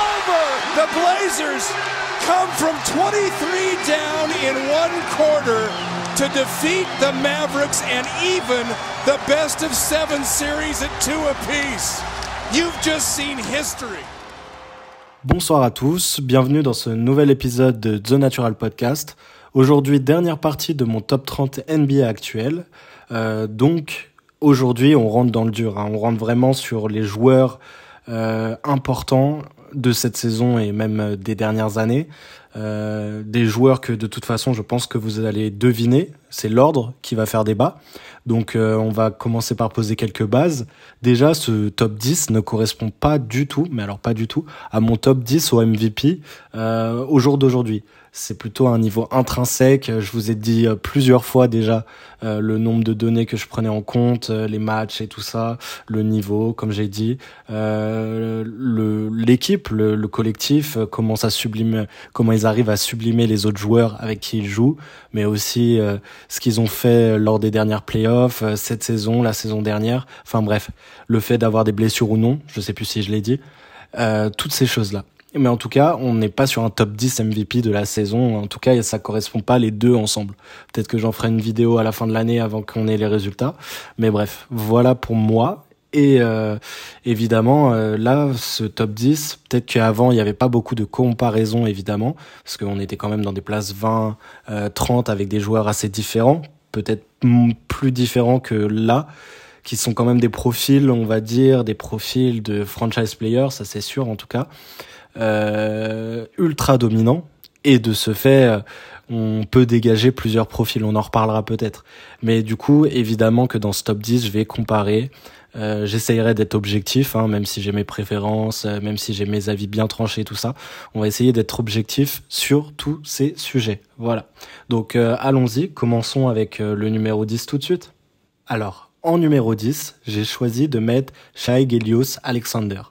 over. The Blazers come from 23 down in one quarter to defeat the Mavericks and even the best of seven series at two apiece. You've just seen history. Bonsoir à tous, bienvenue dans ce nouvel épisode de The Natural Podcast. Aujourd'hui, dernière partie de mon top 30 NBA actuel. Euh, donc, aujourd'hui, on rentre dans le dur. Hein. On rentre vraiment sur les joueurs euh, importants de cette saison et même euh, des dernières années. Euh, des joueurs que de toute façon je pense que vous allez deviner. C'est l'ordre qui va faire débat. Donc euh, on va commencer par poser quelques bases. Déjà ce top 10 ne correspond pas du tout, mais alors pas du tout, à mon top 10 au MVP au jour d'aujourd'hui c'est plutôt un niveau intrinsèque. Je vous ai dit euh, plusieurs fois déjà euh, le nombre de données que je prenais en compte, euh, les matchs et tout ça, le niveau, comme j'ai dit, l'équipe, le, le, collectif, comment ça sublime, comment ils arrivent à sublimer les autres joueurs avec qui ils jouent, mais aussi ce qu'ils ont fait lors des dernières playoffs, cette saison, la saison dernière. Enfin bref, le fait d'avoir des blessures ou non, je sais plus si je l'ai dit, toutes ces choses là. Mais en tout cas, on n'est pas sur un top 10 MVP de la saison. En tout cas, ça correspond pas les deux ensemble. Peut-être que j'en ferai une vidéo à la fin de l'année avant qu'on ait les résultats. Mais bref, voilà pour moi. Et euh, évidemment, euh, là, ce top 10, peut-être qu'avant, il n'y avait pas beaucoup de comparaisons, évidemment, parce qu'on était quand même dans des places 20, 30 euh, avec des joueurs assez différents, peut-être plus différents que là, qui sont quand même des profils, on va dire, des profils de franchise players, ça c'est sûr en tout cas. Euh, ultra dominant et de ce fait euh, on peut dégager plusieurs profils, on en reparlera peut-être. Mais du coup, évidemment que dans ce top 10, je vais comparer. Euh, J'essayerai d'être objectif, hein, même si j'ai mes préférences, euh, même si j'ai mes avis bien tranchés, tout ça. On va essayer d'être objectif sur tous ces sujets. Voilà. Donc allons-y, commençons avec le numéro 10 tout de suite. Alors, en numéro 10, j'ai choisi de mettre Shai Gilius Alexander.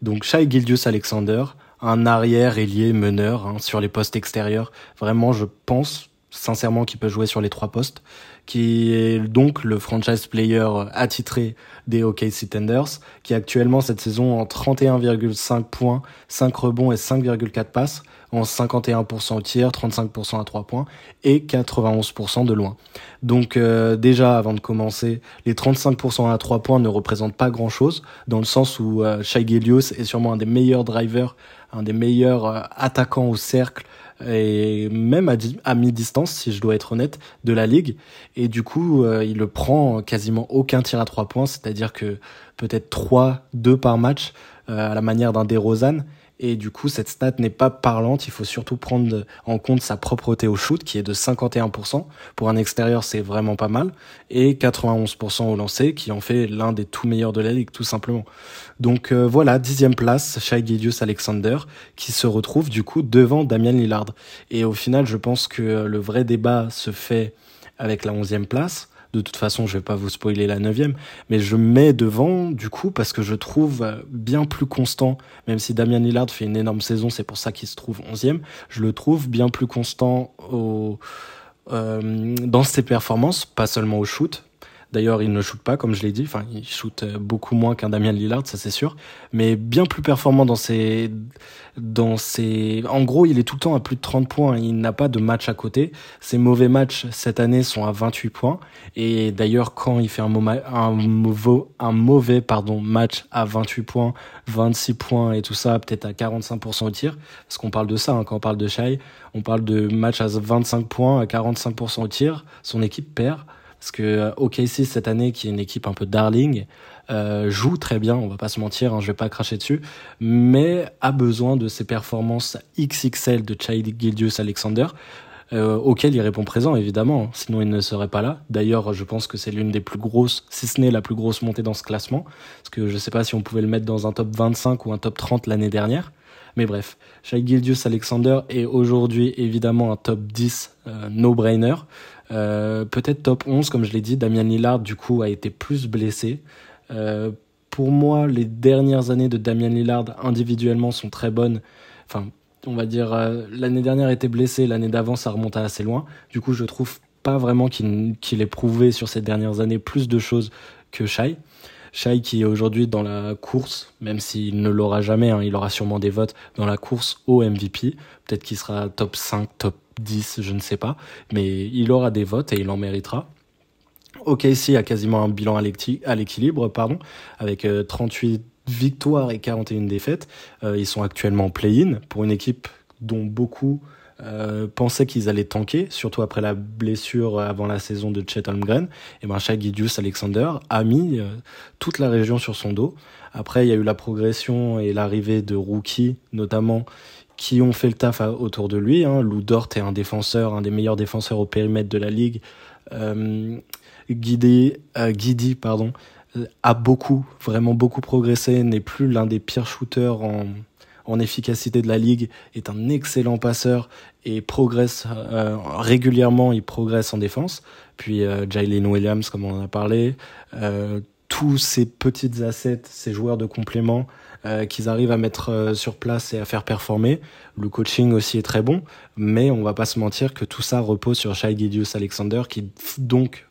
Donc Shai Gilius Alexander, un arrière ailier meneur hein, sur les postes extérieurs. Vraiment, je pense sincèrement qu'il peut jouer sur les trois postes, qui est donc le franchise player attitré des OKC Tenders, qui actuellement cette saison en 31,5 points, 5 rebonds et 5,4 passes, en 51% au tir, 35% à 3 points et 91% de loin. Donc euh, déjà, avant de commencer, les 35% à 3 points ne représentent pas grand-chose, dans le sens où euh, Shai est sûrement un des meilleurs drivers un des meilleurs euh, attaquants au cercle et même à, mi-distance, si je dois être honnête, de la ligue. Et du coup, euh, il le prend quasiment aucun tir à trois points, c'est-à-dire que peut-être 3, 2 par match, euh, à la manière d'un DeRozan. Et du coup, cette stat n'est pas parlante. Il faut surtout prendre en compte sa propreté au shoot, qui est de 51%. Pour un extérieur, c'est vraiment pas mal. Et 91% au lancer, qui en fait l'un des tout meilleurs de la ligue, tout simplement. Donc euh, voilà, dixième place, Shai Alexander, qui se retrouve du coup devant Damian Lillard. Et au final, je pense que le vrai débat se fait avec la onzième place de toute façon, je vais pas vous spoiler la neuvième, mais je mets devant du coup parce que je trouve euh, bien plus constant, même si Damien Lillard fait une énorme saison, c'est pour ça qu'il se trouve onzième, je le trouve bien plus constant euh, dans ses performances, pas seulement au shoot, D'ailleurs, il ne shoot pas, comme je l'ai dit. Enfin, il shoot euh, beaucoup moins qu'un Damien Lillard, ça c'est sûr. Mais bien plus performant dans ses, dans en gros, il est tout le temps à plus de 30 points. Il n'a pas de match à côté. Ses mauvais matchs cette année sont à 28 points. Et d'ailleurs, quand il fait un, un, mauvais, un mauvais, pardon, match à 28 points, 26 points et tout ça, peut-être à 45% au tir. Parce qu'on parle de ça, hein, quand on parle de Shai. On parle de match à 25 points, à 45% au tir. Son équipe perd. Parce que euh, OKC cette année, qui est une équipe un peu darling, euh, joue très bien, on va pas se mentir, hein, je vais pas cracher dessus, mais a besoin de ces performances XXL de Chai Gildius Alexander, euh, auquel il répond présent évidemment, hein, sinon il ne serait pas là. D'ailleurs, je pense que c'est l'une des plus grosses, si ce n'est la plus grosse montée dans ce classement, parce que je sais pas si on pouvait le mettre dans un top 25 ou un top 30 l'année dernière. Mais bref, Shai Gildius Alexander est aujourd'hui évidemment un top 10 euh, no-brainer. Euh, peut-être top 11, comme je l'ai dit. Damien Lillard, du coup, a été plus blessé. Euh, pour moi, les dernières années de Damien Lillard individuellement sont très bonnes. Enfin, on va dire, euh, l'année dernière était blessé, l'année d'avant ça remontait assez loin. Du coup, je trouve pas vraiment qu'il ait prouvé sur ces dernières années plus de choses que Shai. Shai qui est aujourd'hui dans la course, même s'il ne l'aura jamais, hein, il aura sûrement des votes dans la course au MVP. Peut-être qu'il sera top 5, top 10, je ne sais pas. Mais il aura des votes et il en méritera. OKC a quasiment un bilan à l'équilibre, pardon, avec 38 euh, victoires et 41 défaites. Euh, ils sont actuellement en play-in pour une équipe dont beaucoup euh, pensaient qu'ils allaient tanker, surtout après la blessure avant la saison de Chet Holmgren. Et ben Gidius Alexander a mis toute la région sur son dos. Après, il y a eu la progression et l'arrivée de rookies, notamment qui ont fait le taf autour de lui. Hein. Lou Dort est un défenseur, un des meilleurs défenseurs au périmètre de la ligue. Euh, Guidi, euh, Guidi pardon, a beaucoup, vraiment beaucoup progressé, n'est plus l'un des pires shooters en, efficacité de la ligue, est un excellent passeur et progresse euh, régulièrement, il progresse en défense. Puis euh, Jalen Williams, comme on en a parlé, euh, tous ces petites assets, ces joueurs de complément euh, qu'ils arrivent à mettre euh, sur place et à faire performer. Le coaching aussi est très bon, mais on va pas se mentir que tout ça repose sur Shai Gidius Alexander qui donc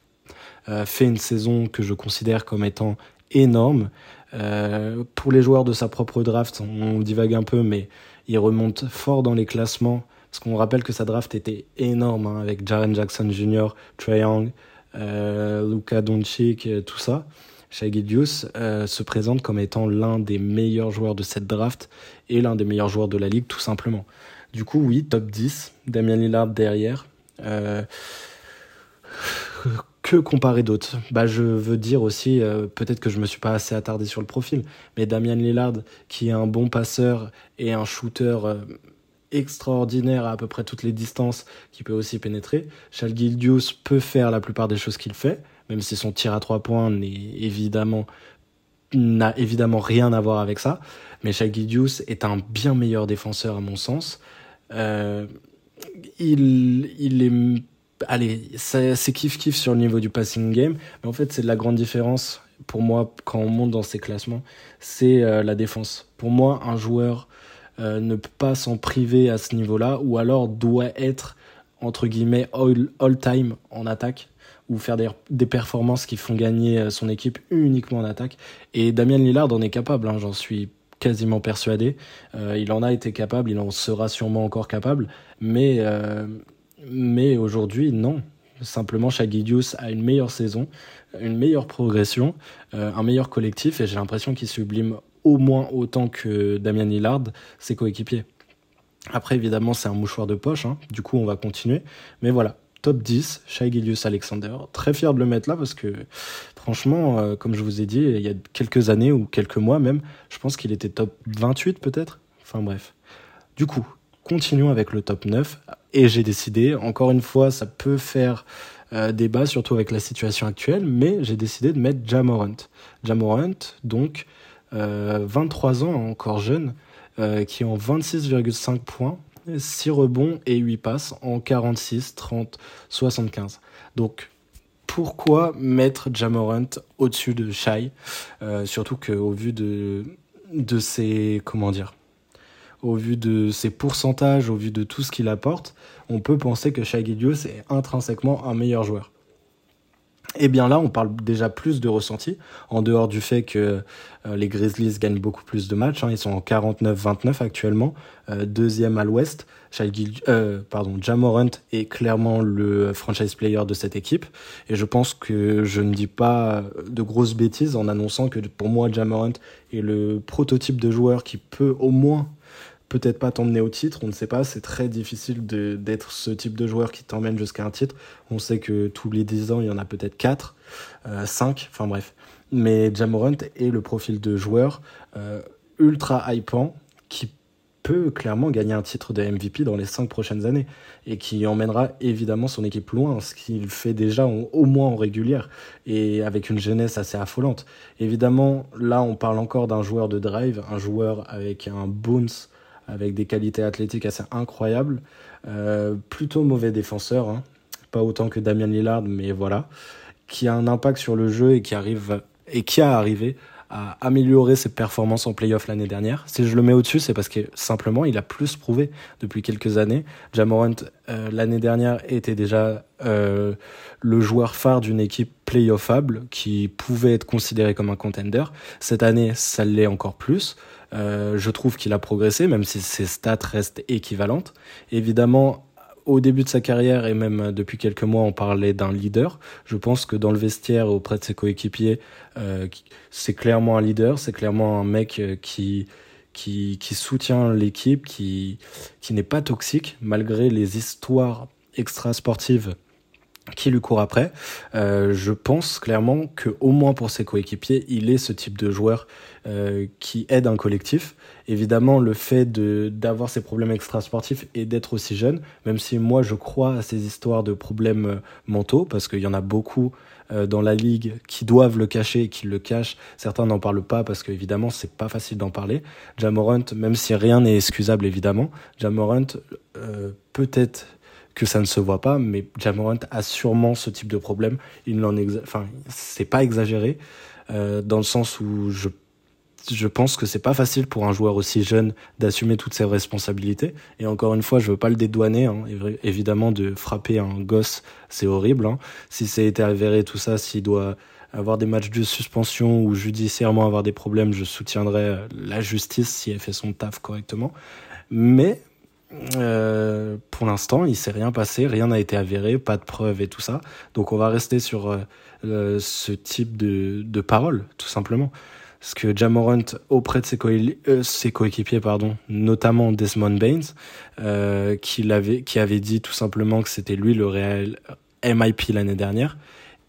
euh, fait une saison que je considère comme étant énorme. pour les joueurs de sa propre draft, on divague un peu, mais il remonte fort dans les classements. Parce qu'on rappelle que sa draft était énorme, hein, avec Jaren Jackson Jr., Trae Young, Luka Doncic, tout ça. Shai euh, se présente comme étant l'un des meilleurs joueurs de cette draft et l'un des meilleurs joueurs de la ligue, tout simplement. Du coup, oui, top 10, Damien Lillard derrière. Euh, que comparer d'autres? Bah, Je veux dire aussi, euh, peut-être que je me suis pas assez attardé sur le profil, mais Damien Lillard, qui est un bon passeur et un shooter extraordinaire à à peu près toutes les distances, qui peut aussi pénétrer. Shai peut faire la plupart des choses qu'il fait, même si son tir à trois points n'est évidemment n'a évidemment rien à voir avec ça. Mais Shai est un bien meilleur défenseur à mon sens. Euh, il, il est, allez, c'est kiff kiff sur le niveau du passing game, mais en fait c'est de la grande différence pour moi quand on monte dans ces classements, c'est euh, la défense. Pour moi, un joueur euh, ne peut pas s'en priver à ce niveau-là, ou alors doit être entre guillemets all, all time en attaque ou faire des, des, performances qui font gagner euh, son équipe uniquement en attaque. Et Damien Lillard en est capable, hein, j'en suis quasiment persuadé. Euh, il en a été capable, il en sera sûrement encore capable, mais, euh, mais aujourd'hui, non. Simplement, Shagidius a une meilleure saison, une meilleure progression, un meilleur collectif, et j'ai l'impression qu'il sublime au moins autant que Damien Lillard, ses coéquipiers. Après, évidemment, c'est un mouchoir de poche, hein. du coup, on va continuer. Mais voilà, top 10, Shai Gilius Alexander. Très fier de le mettre là parce que franchement, euh, comme je vous ai dit, il y a quelques années ou quelques mois même, je pense qu'il était top 28 peut-être. Enfin bref. Du coup, continuons avec le top 9. Et j'ai décidé, encore une fois, ça peut faire euh, débat, surtout avec la situation actuelle, mais j'ai décidé de mettre Jamorant. Jamorant, donc, 23 euh, ans, encore jeune, qui est en 26,5 points 6 rebonds et 8 passes en 46, 30, 75. Donc, pourquoi mettre Jamorant au-dessus de Shai euh, Surtout qu'au vu de, ses. Comment dire Au vu de ses pourcentages, au vu de tout ce qu'il apporte, on peut penser que Shai Gidius est intrinsèquement un meilleur joueur. Eh bien là, on parle déjà plus de ressenti, en dehors du fait que euh, les Grizzlies gagnent beaucoup plus de matchs. Hein, ils sont en 49-29 actuellement, euh, deuxième à l'ouest. Euh, pardon, Jamorant est clairement le franchise player de cette équipe. Et je pense que je ne dis pas de grosses bêtises en annonçant que pour moi, Jamorant est le prototype de joueur qui peut au moins peut-être pas t'emmener au titre, on ne sait pas, c'est très difficile d'être ce type de joueur qui t'emmène jusqu'à un titre. On sait que tous les 10 ans, il y en a peut-être 4, 5, euh, enfin bref. Mais Jamorant est le profil de joueur euh, ultra hypant qui peut clairement gagner un titre de MVP dans les 5 prochaines années et qui emmènera évidemment son équipe loin, ce qu'il fait déjà au moins en régulière et avec une jeunesse assez affolante. Évidemment, là on parle encore d'un joueur de drive, un joueur avec un bounce avec des qualités athlétiques assez incroyables. Euh, plutôt mauvais défenseur, hein. pas autant que Damien Lillard, mais voilà, qui a un impact sur le jeu et qui arrive et qui a arrivé a amélioré ses performances en playoff l'année dernière. Si je le mets au-dessus, c'est parce que simplement il a plus prouvé depuis quelques années. Jamorant euh, l'année dernière était déjà euh, le joueur phare d'une équipe playoffable qui pouvait être considéré comme un contender. Cette année, ça l'est encore plus. Euh, je trouve qu'il a progressé, même si ses stats restent équivalentes. Évidemment, au début de sa carrière et même depuis quelques mois, on parlait d'un leader. Je pense que dans le vestiaire, auprès de ses coéquipiers, euh, c'est clairement un leader, c'est clairement un mec euh, qui qui, soutient l'équipe, qui qui n'est pas toxique malgré les histoires extra sportives qui lui court après. Euh, je pense clairement que au moins pour ses coéquipiers, il est ce type de joueur euh, qui aide un collectif. Évidemment, le fait d'avoir ces problèmes extrasportifs et d'être aussi jeune, même si moi je crois à ces histoires de problèmes euh, mentaux, parce qu'il y en a beaucoup dans la ligue qui doivent le cacher et qui le cachent. Certains n'en parlent pas parce qu'évidemment c'est pas facile d'en parler. Jamorant, même si rien n'est excusable évidemment, Jamorant euh, peut-être que ça ne se voit pas, mais Jamorant a sûrement ce type de problème. Il n'en enfin, c'est pas exagéré euh, dans le sens où je je pense que c'est pas facile pour un joueur aussi jeune d'assumer toutes ses responsabilités. Et encore une fois, je veux pas le dédouaner. Hein. Évidemment, de frapper un gosse, c'est horrible. Hein. Si c'est été avéré tout ça, s'il doit avoir des matchs de suspension ou judiciairement avoir des problèmes, je soutiendrai la justice si elle fait son taf correctement. Mais euh, pour l'instant, il s'est rien passé, rien n'a été avéré, pas de preuves et tout ça. Donc on va rester sur euh, ce type de, de paroles, tout simplement. Parce que Jamorant, auprès de ses, euh, ses coéquipiers, pardon, notamment Desmond Baines, qui, avait, qui avait dit tout simplement que c'était lui le réel MIP l'année dernière,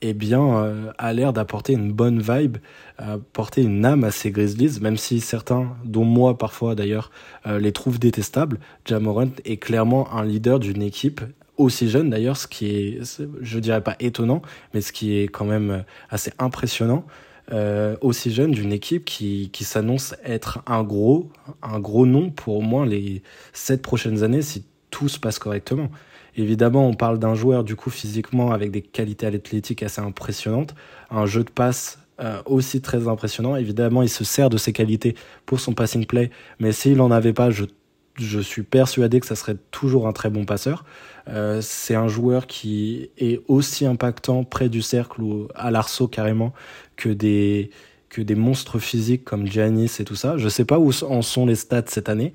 eh bien, euh, a l'air d'apporter une bonne vibe, apporter une âme à ces Grizzlies, même si certains, dont moi parfois d'ailleurs, euh, les trouvent détestables. Jamorant est clairement un leader d'une équipe aussi jeune d'ailleurs, ce qui est, je dirais pas étonnant, mais ce qui est quand même assez impressionnant. Euh, aussi jeune d'une équipe qui, qui s'annonce être un gros, un gros nom pour au moins les sept prochaines années si tout se passe correctement. Évidemment, on parle d'un joueur du coup physiquement avec des qualités athlétiques assez impressionnantes, un jeu de passe euh, aussi très impressionnant. Évidemment, il se sert de ses qualités pour son passing play, mais s'il en avait pas, je, je suis persuadé que ça serait toujours un très bon passeur. Euh, c'est un joueur qui est aussi impactant près du cercle ou à l'arceau carrément que des que des monstres physiques comme Giannis et tout ça. Je sais pas où en sont les stats cette année,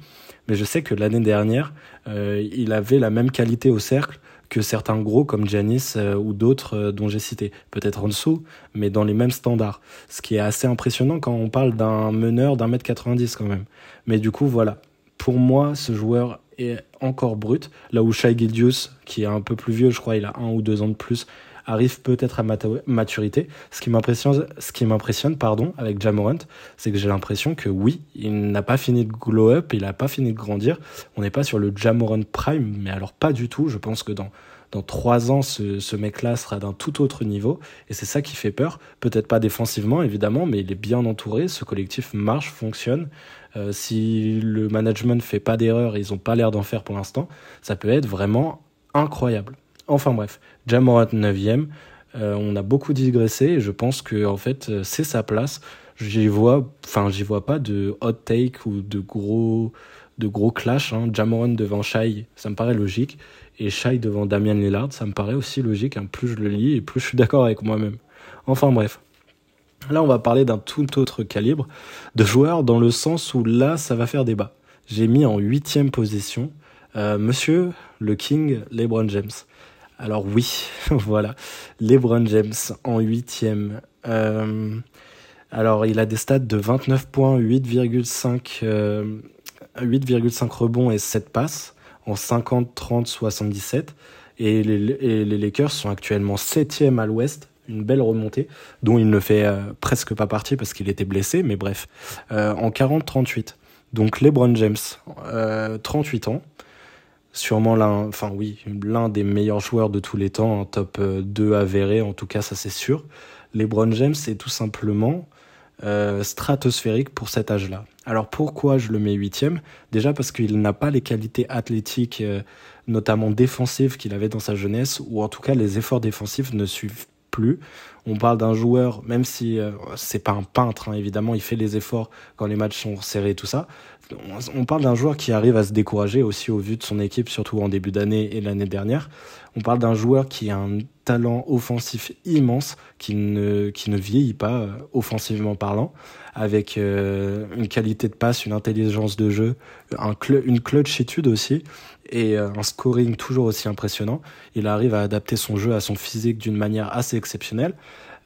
mais je sais que l'année dernière, euh, il avait la même qualité au cercle que certains gros comme Giannis euh, ou d'autres euh, dont j'ai cité. Peut-être en dessous, mais dans les mêmes standards. Ce qui est assez impressionnant quand on parle d'un meneur d'un mètre 90 quand même. Mais du coup, voilà. Pour moi, ce joueur est encore brut. Là où Shai Gildius, qui est un peu plus vieux, je crois, il a un ou deux ans de plus, arrive peut-être à maturité. Ce qui m'impressionne, ce qui m'impressionne, pardon, avec Jamorant, c'est que j'ai l'impression que oui, il n'a pas fini de glow up, il n'a pas fini de grandir. On n'est pas sur le Jamorant prime, mais alors pas du tout. Je pense que dans dans trois ans, ce, ce mec-là sera d'un tout autre niveau. Et c'est ça qui fait peur. Peut-être pas défensivement, évidemment, mais il est bien entouré. Ce collectif marche, fonctionne. Euh, si le management ne fait pas d'erreur, ils n'ont pas l'air d'en faire pour l'instant, ça peut être vraiment incroyable. Enfin bref, Jamorant 9ème. Euh, on a beaucoup digressé et je pense que en fait euh, c'est sa place. J'y vois, enfin j'y vois pas de hot take ou de gros de gros clash. Hein. Jamorant devant Shai, ça me paraît logique, et Shai devant Damian Lillard, ça me paraît aussi logique. Hein. Plus je le lis et plus je suis d'accord avec moi-même. Enfin bref. Là, on va parler d'un tout autre calibre de joueur dans le sens où là, ça va faire débat. J'ai mis en huitième position euh, Monsieur le King LeBron James. Alors oui, voilà, LeBron James en huitième. Euh, alors il a des stats de 29 points, 8,5 euh, 8,5 rebonds et 7 passes en 50, 30, 77. Et les, Lakers sont actuellement septième à l'ouest, une belle remontée, dont il ne fait euh, presque pas partie parce qu'il était blessé, mais bref, en 40-38. Donc LeBron James, 38 euh, ans, sûrement l'un, enfin oui, l'un des meilleurs joueurs de tous les temps, un top 2 euh, avéré, en tout cas ça c'est sûr. LeBron James est tout simplement euh, stratosphérique pour cet âge-là. Alors pourquoi je le mets huitième? Déjà parce qu'il n'a pas les qualités athlétiques, euh, notamment défensives qu'il avait dans sa jeunesse, ou en tout cas les efforts défensifs ne suivent plus. On parle d'un joueur, même si euh, c'est pas un peintre, hein, évidemment, il fait les efforts quand les matchs sont serrés, tout ça. On parle d'un joueur qui arrive à se décourager aussi au vu de son équipe, surtout en début d'année et l'année dernière. On parle d'un joueur qui a un talent offensif immense, qui ne, qui ne vieillit pas, euh, offensivement parlant, avec euh, une qualité de passe, une intelligence de jeu, un une clutchitude aussi, et euh, un scoring toujours aussi impressionnant. Il arrive à adapter son jeu à son physique d'une manière assez exceptionnelle.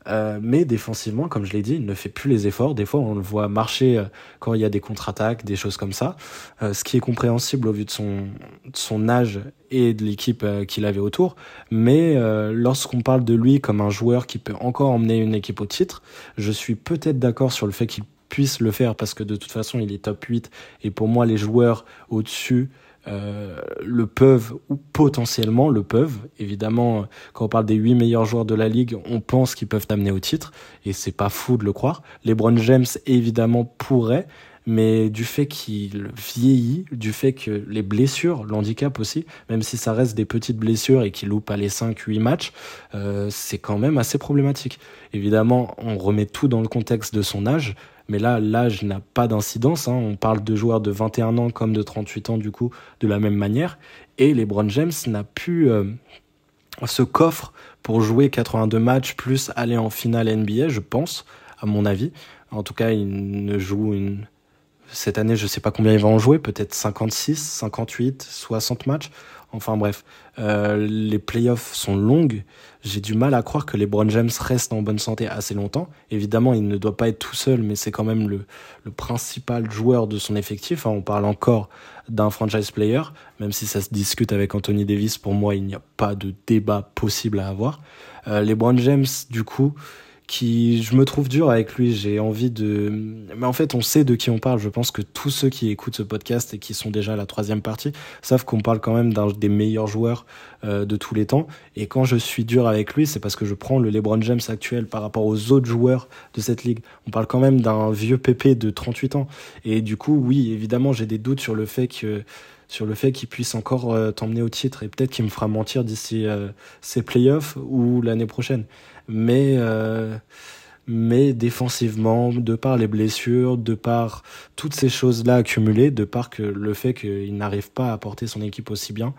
Euh, mais défensivement, comme je l'ai dit, il ne fait plus les efforts. Des fois, on le voit marcher euh, quand il y a des contre-attaques, des choses comme ça. Euh, ce qui est compréhensible au vu de son, de son âge et de l'équipe qu'il avait autour. Mais lorsqu'on parle de lui comme un joueur qui peut encore emmener une équipe au titre, je suis peut-être d'accord sur le fait qu'il puisse le faire parce que de toute façon, il est top 8. Et pour moi, les joueurs au-dessus euh, le peuvent ou potentiellement le peuvent. Évidemment, quand on parle des huit meilleurs joueurs de la ligue, on pense qu'ils peuvent amener au titre et c'est pas fou de le croire. LeBron James évidemment pourrait, mais du fait qu'il vieillit, du fait que les blessures, l'handicap aussi, même si ça reste des petites blessures et qu'il loupe pas les 5-8 matchs, euh, c'est quand même assez problématique. Évidemment, on remet tout dans le contexte de son âge, mais là, l'âge n'a pas d'incidence. Hein. On parle de joueurs de 21 ans comme de 38 ans, du coup, de la même manière. Et LeBron James n'a plus euh, ce coffre pour jouer 82 matchs plus aller en finale NBA, je pense, à mon avis. En tout cas, il ne joue. Cette année, je ne sais pas combien il va en jouer, peut-être 56, 58, 60 matchs. Enfin bref, euh, les playoffs sont longues. J'ai du mal à croire que LeBron James restent en bonne santé assez longtemps. Évidemment, il ne doit pas être tout seul, mais c'est quand même le, principal joueur de son effectif. Hein, on parle encore d'un franchise player, même si ça se discute avec Anthony Davis. Pour moi, il n'y a pas de débat possible à avoir. Euh, LeBron James, du coup, qui je me trouve dur avec lui. J'ai envie de, mais en fait, on sait de qui on parle. Je pense que tous ceux qui écoutent ce podcast et qui sont déjà à la troisième partie savent qu'on parle quand même d'un des meilleurs joueurs euh, de tous les temps. Et quand je suis dur avec lui, c'est parce que je prends le LeBron James actuel par rapport aux autres joueurs de cette ligue. On parle quand même d'un vieux pépé de 38 ans. Et du coup, oui, évidemment, j'ai des doutes sur le fait que sur le fait qu'il puisse encore euh, t'emmener au titre et peut-être qu'il me fera mentir d'ici euh, ces playoffs ou l'année prochaine mais euh, mais défensivement, de par les blessures, de par toutes ces choses-là accumulées, de par que le fait qu'il n'arrive pas à porter son équipe aussi bien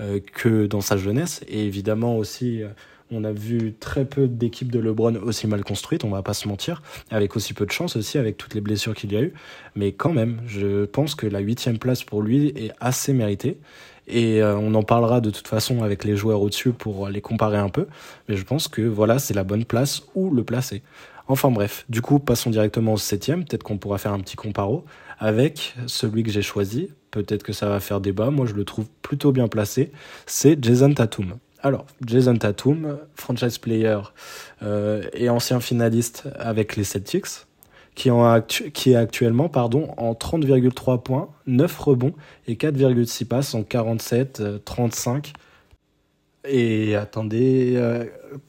euh, que dans sa jeunesse, et évidemment aussi, euh, on a vu très peu d'équipes de LeBron aussi mal construites, on va pas se mentir, avec aussi peu de chance aussi, avec toutes les blessures qu'il y a eu, mais quand même, je pense que la huitième place pour lui est assez méritée. Et euh, on en parlera de toute façon avec les joueurs au-dessus pour les comparer un peu. Mais je pense que voilà, c'est la bonne place où le placer. Enfin bref, du coup, passons directement au septième. Peut-être qu'on pourra faire un petit comparo avec celui que j'ai choisi. Peut-être que ça va faire débat. Moi, je le trouve plutôt bien placé. C'est Jason Tatum. Alors, Jason Tatum, franchise player euh, et ancien finaliste avec les Celtics qui, est actuellement pardon, en 30,3 points, 9 rebonds et 4,6 passes en 47, 35. Euh, et attendez,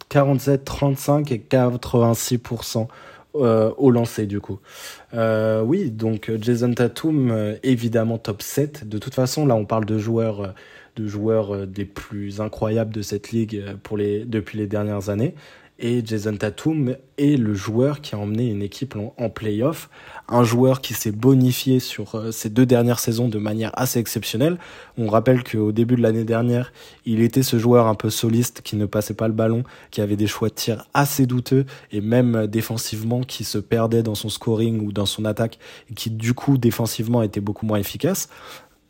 47, euh, 35 et 86% euh, au lancer du coup. oui, donc Jason Tatum, évidemment top 7. De toute façon, là on parle de joueurs de joueurs des plus incroyables de cette ligue pour les, depuis les dernières années et Jason Tatum est le joueur qui a emmené une équipe en, playoff, un joueur qui s'est bonifié sur euh, ces deux dernières saisons de manière assez exceptionnelle. On rappelle qu'au début de l'année dernière, il était ce joueur un peu soliste qui ne passait pas le ballon, qui avait des choix de tir assez douteux et même défensivement qui se perdait dans son scoring ou dans son attaque et qui du coup défensivement était beaucoup moins efficace.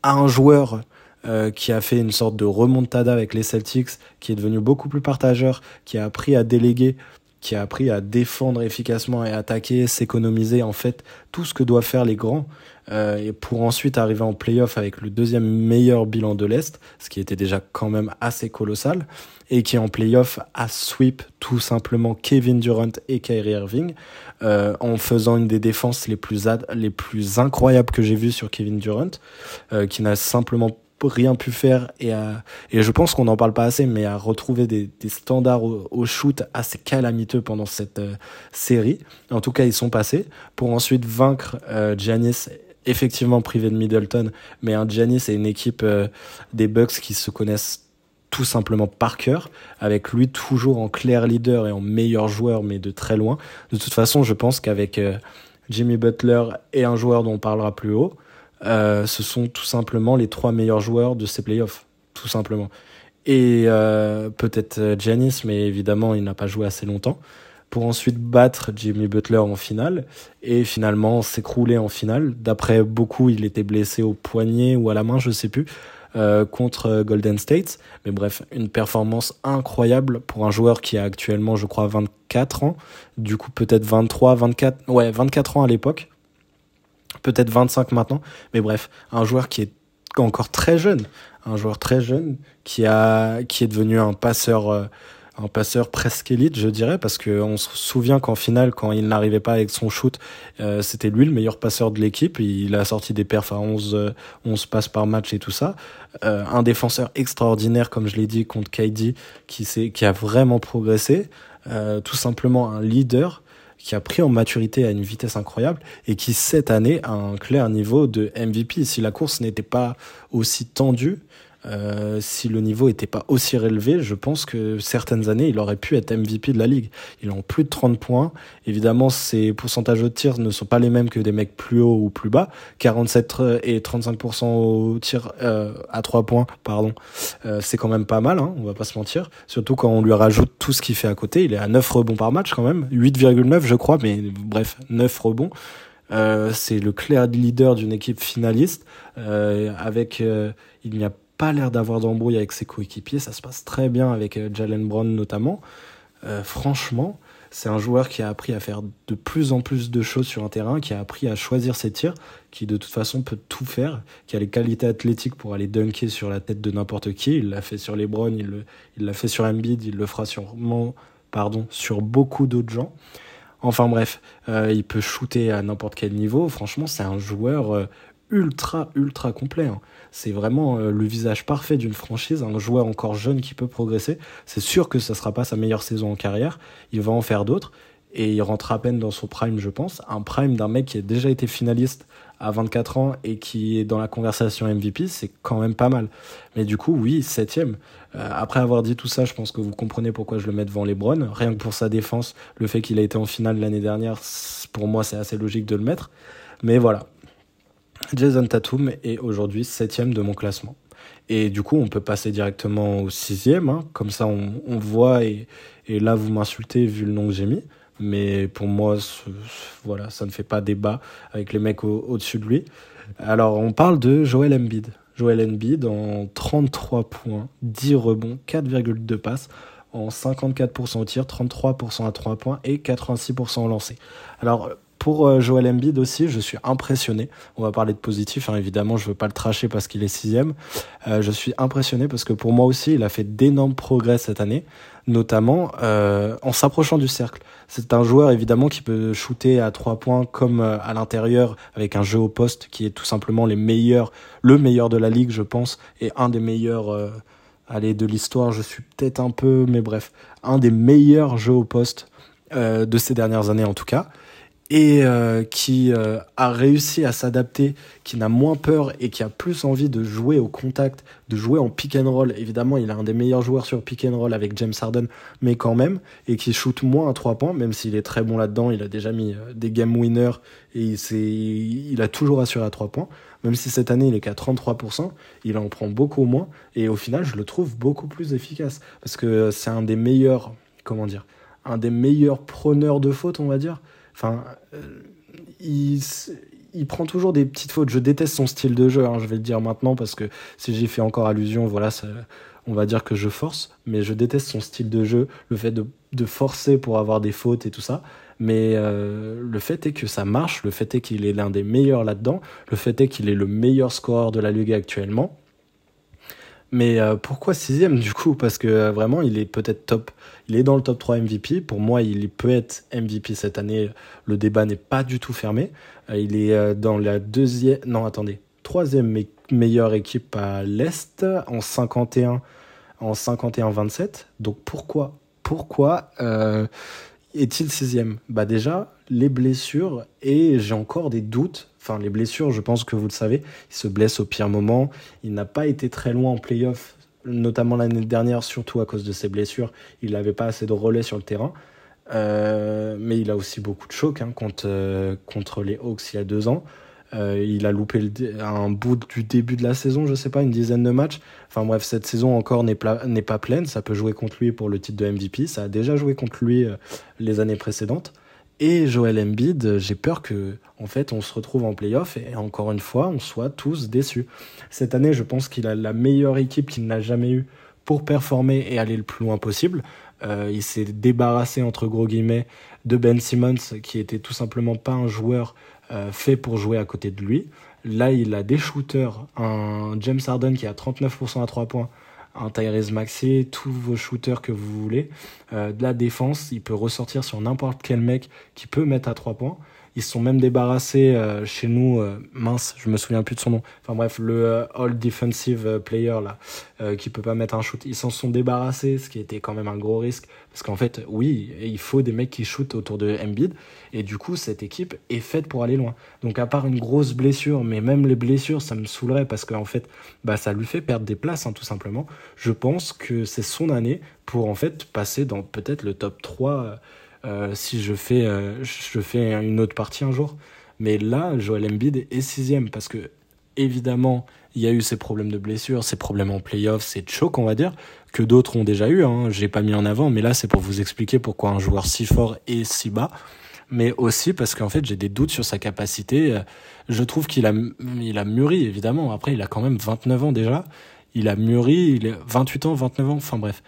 Un joueur euh, qui a fait une sorte de remontada avec les Celtics, qui est devenu beaucoup plus partageur, qui a appris à déléguer, qui a appris à défendre efficacement et attaquer, s'économiser en fait tout ce que doivent faire les grands, euh, et pour ensuite arriver en playoff avec le deuxième meilleur bilan de l'Est, ce qui était déjà quand même assez colossal, et qui en playoff a sweep tout simplement Kevin Durant et Kyrie Irving, euh, en faisant une des défenses les plus, les plus incroyables que j'ai vues sur Kevin Durant, qui n'a simplement rien pu faire et, et je pense qu'on n'en parle pas assez, mais à retrouver des, standards au, shoot assez calamiteux pendant cette euh, série. En tout cas, ils sont passés pour ensuite vaincre euh, Giannis effectivement privé de Middleton, mais un Giannis et une équipe euh, des Bucks qui se connaissent tout simplement par cœur, avec lui toujours en clair leader et en meilleur joueur, mais de très loin. De toute façon, je pense qu'avec euh, Jimmy Butler et un joueur dont on parlera plus haut, euh, ce sont tout simplement les trois meilleurs joueurs de ces playoffs, tout simplement. Et euh, peut-être Giannis, mais évidemment, il n'a pas joué assez longtemps pour ensuite battre Jimmy Butler en finale et finalement s'écrouler en finale. D'après beaucoup, il était blessé au poignet ou à la main, je sais plus. Euh, contre Golden State. Mais bref, une performance incroyable pour un joueur qui a actuellement, je crois, 24 ans. Du coup, peut-être 23, 24, ouais, 24 ans à l'époque. Peut-être 25 maintenant. Mais bref, un joueur qui est encore très jeune. Un joueur très jeune qui a, qui est devenu un passeur, euh, un passeur presque élite, je dirais, parce qu'on se souvient qu'en finale, quand il n'arrivait pas avec son shoot, euh, c'était lui le meilleur passeur de l'équipe. Il a sorti des perfs à 11, 11 passes par match et tout ça. Euh, un défenseur extraordinaire, comme je l'ai dit, contre KD, qui, qui a vraiment progressé. Euh, tout simplement un leader qui a pris en maturité à une vitesse incroyable et qui cette année a un clair niveau de MVP. Si la course n'était pas aussi tendue, euh, si le niveau n'était pas aussi relevé, je pense que certaines années, il aurait pu être MVP de la ligue. Il a plus de 30 points. Évidemment, ses pourcentages de tir ne sont pas les mêmes que des mecs plus hauts ou plus bas. 47 et 35% au tir euh, à 3 points, pardon. Euh, c'est quand même pas mal, hein, on va pas se mentir. Surtout quand on lui rajoute tout ce qu'il fait à côté. Il est à 9 rebonds par match quand même. 8,9 je crois, mais bref, 9 rebonds. Euh, c'est le clair leader d'une équipe finaliste euh, avec il n'y a pas l'air d'avoir d'embrouille avec ses coéquipiers. Ça se passe très bien avec euh, Jalen Brown notamment. Euh, franchement, c'est un joueur qui a appris à faire de plus en plus de choses sur un terrain, qui a appris à choisir ses tirs, qui de toute façon peut tout faire, qui a les qualités athlétiques pour aller dunker sur la tête de n'importe qui. Il l'a fait sur les Brown, il l'a fait sur Embiid, il le fera sûrement pardon, sur beaucoup d'autres gens. Enfin bref, euh, il peut shooter à n'importe quel niveau. Franchement, c'est un joueur ultra, ultra complet. Hein. C'est vraiment euh, le visage parfait d'une franchise, un joueur encore jeune qui peut progresser. C'est sûr que ça sera pas sa meilleure saison en carrière. Il va en faire d'autres. Et il rentre à peine dans son prime, je pense. Un prime d'un mec qui a déjà été finaliste à 24 ans et qui est dans la conversation MVP, c'est quand même pas mal. Mais du coup, oui, septième. Euh, après avoir dit tout ça, je pense que vous comprenez pourquoi je le mets devant les Browns. Rien que pour sa défense, le fait qu'il a été en finale l'année dernière, pour moi, c'est assez logique de le mettre. Mais voilà, Jason Tatum est aujourd'hui septième de mon classement. Et du coup, on peut passer directement au sixième, hein. comme ça on, voit, et, là vous m'insultez vu le nom que j'ai mis. Mais pour moi, voilà, ça ne fait pas débat avec les mecs au-dessus de lui. Alors, on parle de Joel Embiid. Joel Embiid en 33 points, 10 rebonds, 4,2 passes, en 54% au tir, 33% à 3 points et 86% au lancer. Alors, pour euh, Joel Embiid aussi, je suis impressionné. On va parler de positif, hein, évidemment, je veux pas le tracher parce qu'il est sixième. Euh, je suis impressionné parce que pour moi aussi, il a fait d'énormes progrès cette année, notamment euh, en s'approchant du cercle. C'est un joueur évidemment qui peut shooter à trois points comme à l'intérieur avec un jeu au poste qui est tout simplement les meilleurs, le meilleur de la ligue, je pense, et un des meilleurs. allez, de l'histoire, je suis peut-être un peu, mais bref, un des meilleurs jeux au poste de ces dernières années en tout cas et euh, qui euh, a réussi à s'adapter, qui n'a moins peur et qui a plus envie de jouer au contact, de jouer en pick and roll. Évidemment, il a un des meilleurs joueurs sur pick and roll avec James Harden, mais quand même, et qui shoot moins à 3 points, même s'il est très bon là-dedans, il a déjà mis euh, des game winners et il, il a toujours assuré à 3 points. Même si cette année il est qu'à 33%, il en prend beaucoup moins et au final, je le trouve beaucoup plus efficace parce que c'est un des meilleurs, comment dire, un des meilleurs preneurs de fautes, on va dire Enfin, euh, il, prend toujours des petites fautes. Je déteste son style de jeu, hein, je vais le dire maintenant, parce que si j'ai fait encore allusion, voilà, ça, on va dire que je force, mais je déteste son style de jeu, le fait de, de forcer pour avoir des fautes et tout ça. Mais euh, le fait est que ça marche, le fait est qu'il est l'un des meilleurs là-dedans, le fait est qu'il est le meilleur scoreur de la Ligue actuellement. Mais euh, pourquoi sixième du coup? Parce que euh, vraiment, il est peut-être top. Il est dans le top 3 MVP. Pour moi, il peut être MVP cette année. Le débat n'est pas du tout fermé. Euh, il est dans la deuxième... Non, attendez. Troisième meilleure équipe à l'Est en 51 en 51-27. Donc pourquoi Pourquoi est-il sixième? Bah déjà, les blessures et j'ai encore des doutes enfin les blessures, je pense que vous le savez, il se blesse au pire moment. Il n'a pas été très loin en playoff notamment l'année dernière, surtout à cause de ses blessures, il n'avait pas assez de relais sur le terrain. Euh, mais il a aussi beaucoup de chocs hein, contre, euh, contre les Hawks il y a deux ans. Euh, il a loupé un bout du début de la saison, je sais pas, une dizaine de matchs. Enfin bref, cette saison encore n'est pas pleine. Ça peut jouer contre lui pour le titre de MVP. Ça a déjà joué contre lui les années précédentes. Et Joel Embiid, j'ai peur que, en fait, on se retrouve en playoff et encore une fois, on soit tous déçus. Cette année, je pense qu'il a la meilleure équipe qu'il n'a jamais eue pour performer et aller le plus loin possible. Euh, il s'est débarrassé, entre gros guillemets, de Ben Simmons, qui était tout simplement pas un joueur euh, fait pour jouer à côté de lui. Là, il a des shooters, un James Harden qui a 39% à 3 points, un Tyrese Maxey, tous vos shooters que vous voulez. Euh, de la défense, il peut ressortir sur n'importe quel mec qui peut mettre à 3 points. Ils se sont même débarrassés euh, chez nous, euh, mince, je me souviens plus de son nom. Enfin bref, le euh, All Defensive Player là, qui peut pas mettre un shoot. Ils s'en sont débarrassés, ce qui était quand même un gros risque. Parce qu'en fait, oui, il faut des mecs qui shootent autour de Embiid. Et du coup, cette équipe est faite pour aller loin. Donc à part une grosse blessure, mais même les blessures, ça me saoulerait parce qu'en fait, bah, ça lui fait perdre des places, hein, tout simplement. Je pense que c'est son année pour en fait passer dans peut-être le top 3 euh, si je fais, euh, je fais une autre partie un jour. Mais là, Joel Embiid est sixième parce que, évidemment, il y a eu ces problèmes de blessure, ces problèmes en playoff, ces chocs, on va dire, que d'autres ont déjà eu. Hein. J'ai pas mis en avant, mais là, c'est pour vous expliquer pourquoi un joueur si fort est si bas. Mais aussi parce qu'en fait, j'ai des doutes sur sa capacité. Je trouve qu'il a, il a mûri, évidemment. Après, il a quand même 29 ans déjà. Il a mûri, il est 28 ans, 29 ans, enfin bref.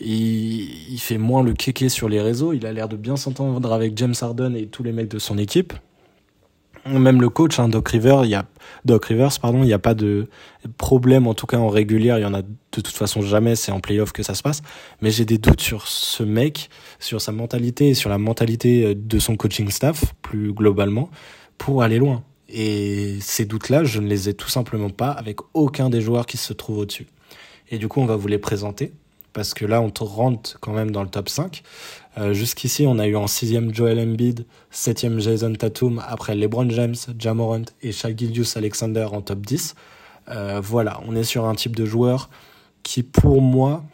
Il, fait moins le kéké sur les réseaux. Il a l'air de bien s'entendre avec James Harden et tous les mecs de son équipe. Même le coach, hein, Doc Rivers, il y a Doc Rivers, pardon, il n'y a pas de problème en tout cas en régulière. Il y en a de toute façon jamais. C'est en playoff que ça se passe. Mais j'ai des doutes sur ce mec, sur sa mentalité et sur la mentalité de son coaching staff plus globalement pour aller loin. Et ces doutes-là, je ne les ai tout simplement pas avec aucun des joueurs qui se trouvent au-dessus. Et du coup, on va vous les présenter parce que là, on rentre quand même dans le top 5. Euh, jusqu'ici, on a eu en sixième Joel Embiid, septième Jason Tatum, après LeBron James, Jamorant et Shai Alexander en top 10. Euh, voilà, on est sur un type de joueur qui, pour moi,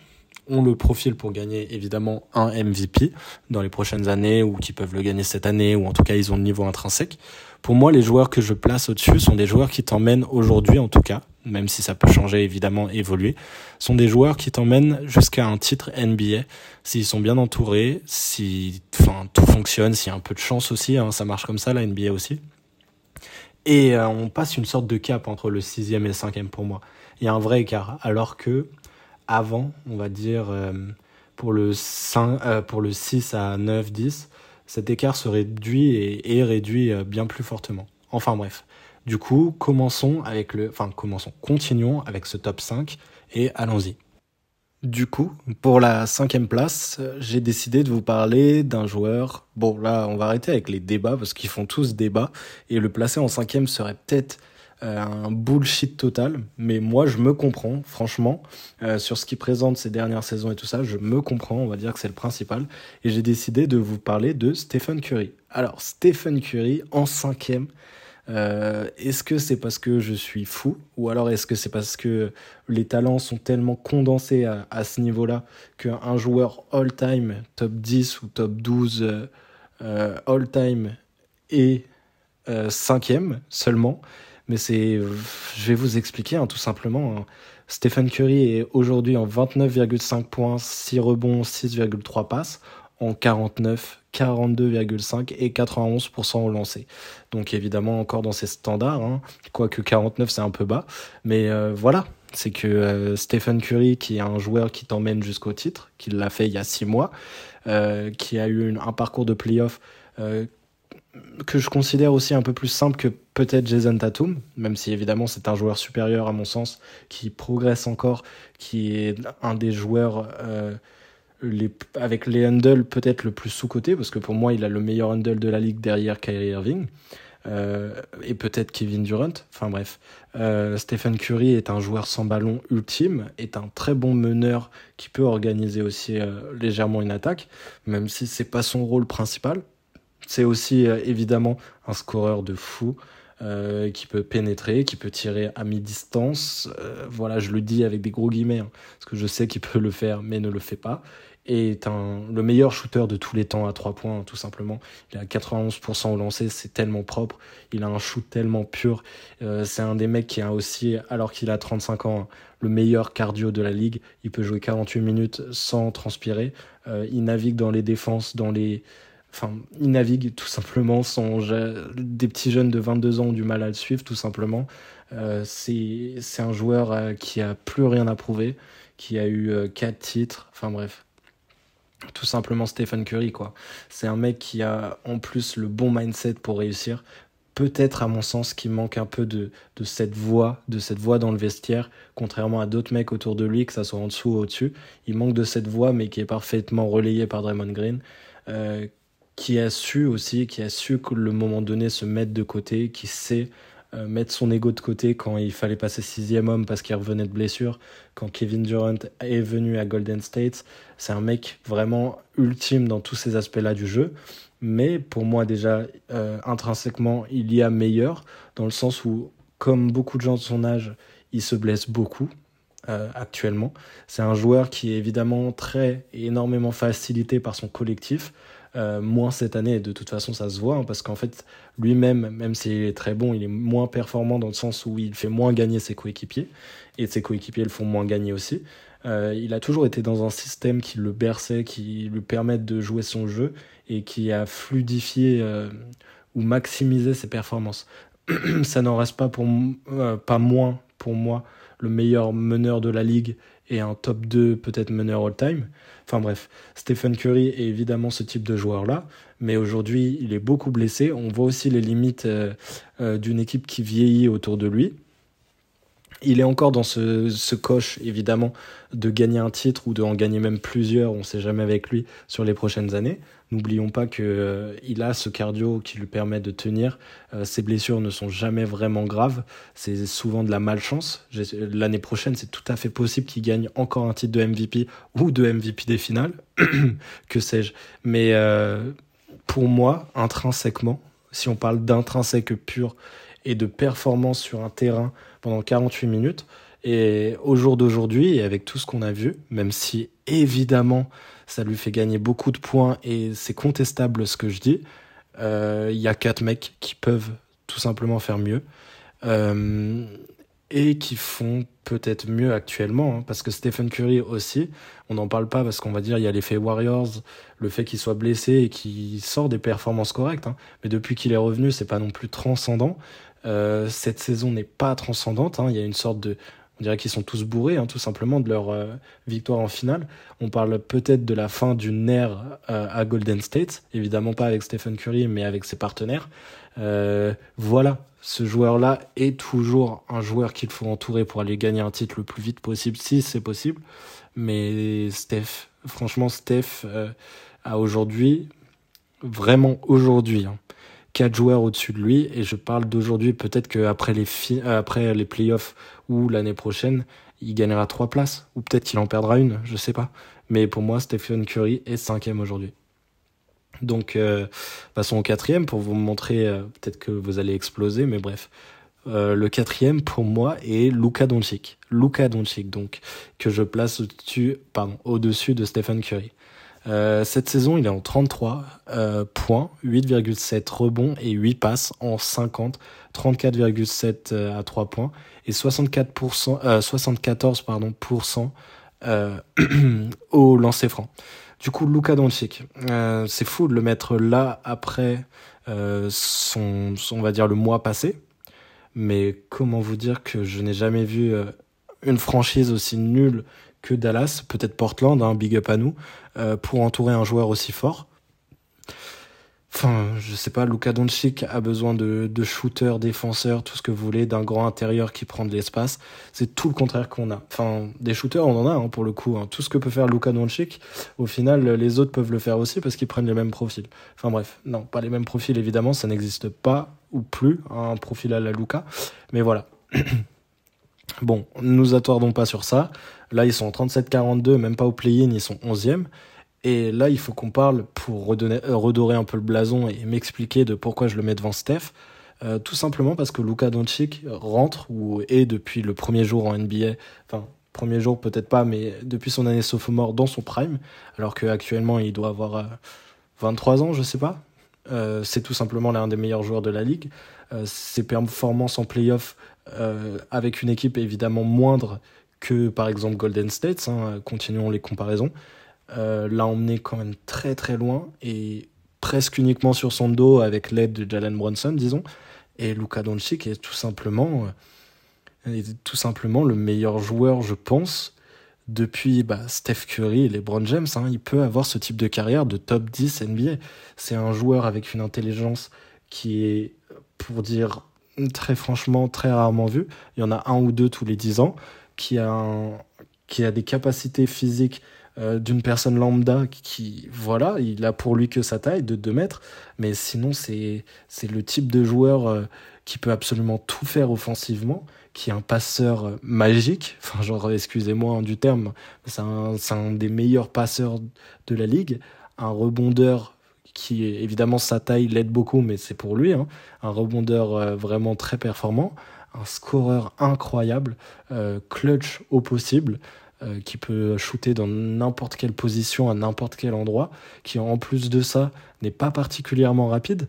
ont le profil pour gagner évidemment un MVP dans les prochaines années ou qui peuvent le gagner cette année ou en tout cas ils ont le niveau intrinsèque. Pour moi, les joueurs que je place au-dessus sont des joueurs qui t'emmènent aujourd'hui en tout cas, même si ça peut changer évidemment, évoluer, sont des joueurs qui t'emmènent jusqu'à un titre NBA s'ils sont bien entourés, si enfin tout fonctionne, s'il y a un peu de chance aussi, hein, ça marche comme ça la NBA aussi. Et euh, on passe une sorte de cap entre le sixième et le cinquième pour moi. Il y a un vrai écart. Alors que avant, on va dire, euh, pour, le 5, euh, pour le 6 à 9, 10, cet écart se réduit et réduit euh, bien plus fortement. Enfin bref. Du coup, commençons avec le. Enfin, commençons. Continuons avec ce top 5 et allons-y. Du coup, pour la cinquième place, j'ai décidé de vous parler d'un joueur. Bon, là, on va arrêter avec les débats parce qu'ils font tous débat. Et le placer en cinquième serait peut-être euh, un bullshit total. Mais moi, je me comprends, franchement, euh, sur ce qu'il présente ces dernières saisons et tout ça, je me comprends, on va dire que c'est le principal. Et j'ai décidé de vous parler de Stephen Curry. Alors, Stephen Curry en cinquième. Euh, est-ce que c'est parce que je suis fou ou alors est-ce que c'est parce que les talents sont tellement condensés à, ce niveau-là qu'un joueur all-time, top 10 ou top 12 euh, all-time est cinquième seulement mais c'est, je vais vous expliquer hein, tout simplement. Hein. Stephen Curry est aujourd'hui en 29,5 points, 6 rebonds, 6,3 passes, en 49, 42,5 et 91% au lancer. Donc évidemment encore dans ses standards, hein, quoique 49 c'est un peu bas, mais euh, voilà, c'est que euh, Stephen Curry, qui est un joueur qui t'emmène jusqu'au titre, qui l'a fait il y a 6 mois, euh, qui a eu un parcours de playoff que je considère aussi un peu plus simple que peut-être Jason Tatum, même si évidemment c'est un joueur supérieur à mon sens, qui progresse encore, qui est un des joueurs euh, avec les handles peut-être le plus sous-côté, parce que pour moi il a le meilleur handle de la ligue derrière Kyrie Irving. Euh, et peut-être Kevin Durant. Enfin bref, euh, Stephen Curry est un joueur sans ballon ultime, est un très bon meneur qui peut organiser aussi légèrement une attaque, même si c'est pas son rôle principal. C'est aussi euh, évidemment un scoreur de fou. euh, qui peut pénétrer, qui peut tirer à mi-distance. Euh, voilà, je le dis avec des gros guillemets, hein, parce que je sais qu'il peut le faire, mais ne le fait pas. Et est le meilleur shooter de tous les temps à 3 points, tout simplement. Il a 91% au lancer, c'est tellement propre. Il a un shoot tellement pur. C'est un des mecs qui a aussi, alors qu'il a 35 ans, le meilleur cardio de la ligue. Il peut jouer 48 minutes sans transpirer. il navigue dans les défenses, dans les Enfin, il navigue tout simplement. Des petits jeunes de 22 ans ont du mal à le suivre, tout simplement. Euh, c'est un joueur euh, qui a plus rien à prouver, qui a eu euh, 4 titres. Enfin bref, tout simplement Stephen Curry quoi. C'est un mec qui a en plus le bon mindset pour réussir. Peut-être à mon sens qu'il manque un peu de, de cette voix, de cette voix dans le vestiaire, contrairement à d'autres mecs autour de lui, que ça soit en dessous ou au-dessus. Il manque de cette voix, mais qui est parfaitement relayée par Draymond Green. Euh, qui a su aussi, qui a su que le moment donné se mettre de côté, qui sait euh, mettre son ego de côté quand il fallait passer sixième homme parce qu'il revenait de blessure, quand Kevin Durant est venu à Golden State. C'est un mec vraiment ultime dans tous ces aspects-là du jeu. Mais pour moi déjà, euh, intrinsèquement, il y a meilleur, dans le sens où, comme beaucoup de gens de son âge, il se blesse beaucoup. Euh, actuellement. C'est un joueur qui est évidemment très énormément facilité par son collectif, euh, moins cette année, de toute façon ça se voit, hein, parce qu'en fait lui-même, même s'il est très bon, il est moins performant dans le sens où il fait moins gagner ses coéquipiers, et ses coéquipiers le font moins gagner aussi. Euh, il a toujours été dans un système qui le berçait, qui lui permet de jouer son jeu, et qui a fluidifié euh, ou maximisé ses performances. ça n'en reste pas, pour, pas moins pour moi le meilleur meneur de la ligue et un top 2 peut-être meneur all-time. Enfin bref, Stephen Curry est évidemment ce type de joueur-là, mais aujourd'hui il est beaucoup blessé. On voit aussi les limites euh, euh, d'une équipe qui vieillit autour de lui. Il est encore dans ce, coche, évidemment, de gagner un titre ou de en gagner même plusieurs, on ne sait jamais avec lui, sur les prochaines années. N'oublions pas qu'il euh, a ce cardio qui lui permet de tenir. Euh, ses blessures ne sont jamais vraiment graves. C'est souvent de la malchance. L'année prochaine, c'est tout à fait possible qu'il gagne encore un titre de MVP ou de MVP des finales. que sais-je. Mais euh, pour moi, intrinsèquement, si on parle d'intrinsèque pur et de performance sur un terrain pendant 48 minutes, et au jour d'aujourd'hui, et avec tout ce qu'on a vu, même si évidemment ça lui fait gagner beaucoup de points et c'est contestable ce que je dis. Euh, il y a quatre mecs qui peuvent tout simplement faire mieux euh, et qui font peut-être mieux actuellement hein, parce que Stephen Curry aussi, on n'en parle pas parce qu'on va dire il y a l'effet Warriors, le fait qu'il soit blessé et qu'il sort des performances correctes. Hein. mais depuis qu'il est revenu, c'est pas non plus transcendant. Euh, cette saison n'est pas transcendante. Hein. il y a une sorte de on dirait qu'ils sont tous bourrés, hein, tout simplement, de leur euh, victoire en finale. On parle peut-être de la fin d'une ère euh, à Golden State, évidemment pas avec Stephen Curry, mais avec ses partenaires. Euh, voilà, ce joueur-là est toujours un joueur qu'il faut entourer pour aller gagner un titre le plus vite possible, si c'est possible. Mais Steph, franchement, Steph a aujourd'hui, vraiment aujourd'hui, hein, quatre joueurs au-dessus de lui et je parle d'aujourd'hui peut-être qu'après les après les playoffs ou l'année prochaine, il gagnera trois places, ou peut-être qu'il en perdra une, je sais pas. Mais pour moi, Stephen Curry est cinquième aujourd'hui. Donc, euh, passons au quatrième pour vous montrer, euh, peut-être que vous allez exploser, mais bref. Euh, le quatrième pour moi est Luka Doncic. Luka Doncic, donc, que je place au-dessus, pardon, au-dessus de Stephen Curry. Euh, cette saison, il est en 33 euh, points, 8,7 rebonds et 8 passes en 50, 34,7 euh, à 3 points et 64%, 74 pardon, au lancer franc. Du coup, Luka Doncic, c'est fou de le mettre là après son, on va dire, le mois passé. Mais comment vous dire que je n'ai jamais vu une franchise aussi nulle que Dallas, peut-être Portland, un hein, big up à nous, euh, pour entourer un joueur aussi fort. Enfin, je sais pas, Luka Doncic a besoin de, de shooters, défenseurs, tout ce que vous voulez, d'un grand intérieur qui prend de l'espace. C'est tout le contraire qu'on a. Enfin, des shooters, on en a hein, pour le coup. Hein. Tout ce que peut faire Luka Doncic, au final, les autres peuvent le faire aussi parce qu'ils prennent les mêmes profils. Enfin bref, non, pas les mêmes profils évidemment, ça n'existe pas ou plus un profil à la Luka. Mais voilà. Bon, nous attardons pas sur ça. Là, ils sont en 37-42, même pas au play-in, ils sont 11e. Et là, il faut qu'on parle pour euh, redorer un peu le blason et m'expliquer de pourquoi je le mets devant Steph. euh, tout simplement parce que Luka Doncic rentre ou est depuis le premier jour en NBA, enfin premier jour peut-être pas, mais depuis son année sophomore dans son prime, alors qu'actuellement il doit avoir 23 ans, je sais pas. c'est tout simplement l'un des meilleurs joueurs de la ligue. ses performances en playoff avec une équipe évidemment moindre que par exemple Golden State, hein, continuons les comparaisons, euh, l'a emmené quand même très très loin et presque uniquement sur son dos avec l'aide de Jalen Brunson, disons. Et Luka Doncic est tout simplement, euh, tout simplement le meilleur joueur, je pense, depuis bah, Steph Curry et LeBron James. Hein. il peut avoir ce type de carrière de top 10 NBA. C'est un joueur avec une intelligence qui est, pour dire très franchement, très rarement vue. Il y en a un ou deux tous les 10 ans qui a, qui a des capacités physiques euh, d'une personne lambda qui, voilà, il a pour lui que sa taille de 2 mètres, mais sinon c'est le type de joueur euh, qui peut absolument tout faire offensivement, qui est un passeur euh, magique, enfin genre excusez-moi hein, du terme, c'est un, un des meilleurs passeurs de la ligue, un rebondeur qui évidemment sa taille l'aide beaucoup, mais c'est pour lui, hein, un rebondeur vraiment très performant, un scoreur incroyable, clutch au possible. Euh, qui peut shooter dans n'importe quelle position, à n'importe quel endroit, qui en plus de ça n'est pas particulièrement rapide.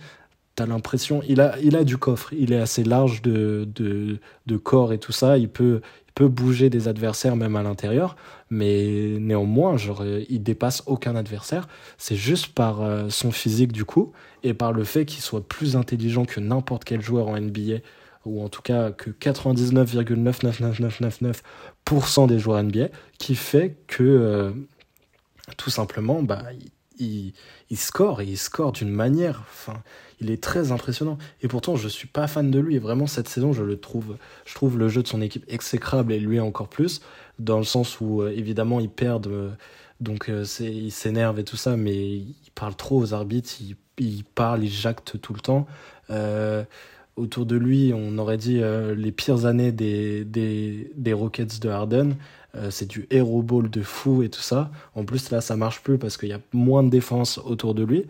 T'as l'impression, il a, il a du coffre, il est assez large de, de, corps et tout ça, il peut, il peut bouger des adversaires même à l'intérieur, mais néanmoins, genre, il dépasse aucun adversaire. C'est juste par euh, son physique du coup et par le fait qu'il soit plus intelligent que n'importe quel joueur en NBA ou en tout cas que 99,99999% des joueurs NBA, qui fait que euh, tout simplement, bah, il, il, score et il score d'une manière. Enfin, il est très impressionnant. Et pourtant, je suis pas fan de lui. Et vraiment, cette saison, je le trouve, je trouve le jeu de son équipe exécrable et lui encore plus, dans le sens où euh, évidemment ils perdent, euh, donc c'est, il s'énerve et tout ça, mais il parle trop aux arbitres, il, il parle, il jacte tout le temps. Euh, autour de lui, on aurait dit euh, les pires années des, des, des Rockets de Harden. Euh, c'est du hero ball de fou et tout ça. En plus, là, ça marche plus parce qu'il y a moins de défense autour de lui.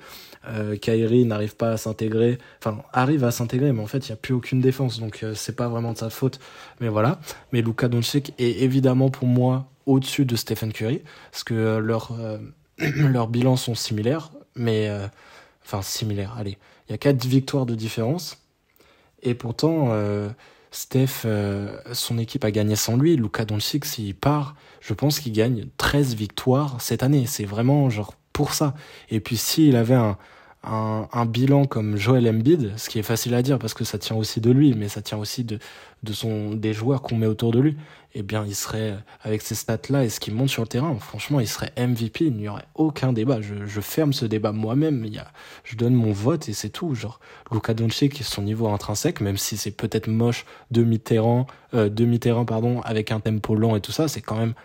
Euh, Kyrie n'arrive pas à s'intégrer, enfin, arrive à s'intégrer, mais en fait, il n'y a plus aucune défense, donc euh, c'est pas vraiment de sa faute. Mais voilà. Mais Luka Doncic est évidemment pour moi au-dessus de Stephen Curry, parce que leurs leurs bilans sont similaires, mais enfin similaires. Allez, il y a quatre victoires de différence et pourtant, euh, Steph, euh, son équipe a gagné sans lui. Luka Doncic, s'il part, je pense qu'il gagne 13 victoires cette année. C'est vraiment genre pour ça. Et puis s'il avait un, un, un, bilan comme Joel Embiid, ce qui est facile à dire parce que ça tient aussi de lui, mais ça tient aussi de, de son, des joueurs qu'on met autour de lui, eh bien, il serait, avec ces stats-là et ce qu'il monte sur le terrain, franchement, il serait MVP, il n'y aurait aucun débat. Je, je ferme ce débat moi-même, il y a, je donne mon vote et c'est tout. Genre, Luka Doncic, son niveau intrinsèque, même si c'est peut-être moche, demi-terrain, euh, demi-terrain, pardon, avec un tempo lent et tout ça, c'est quand même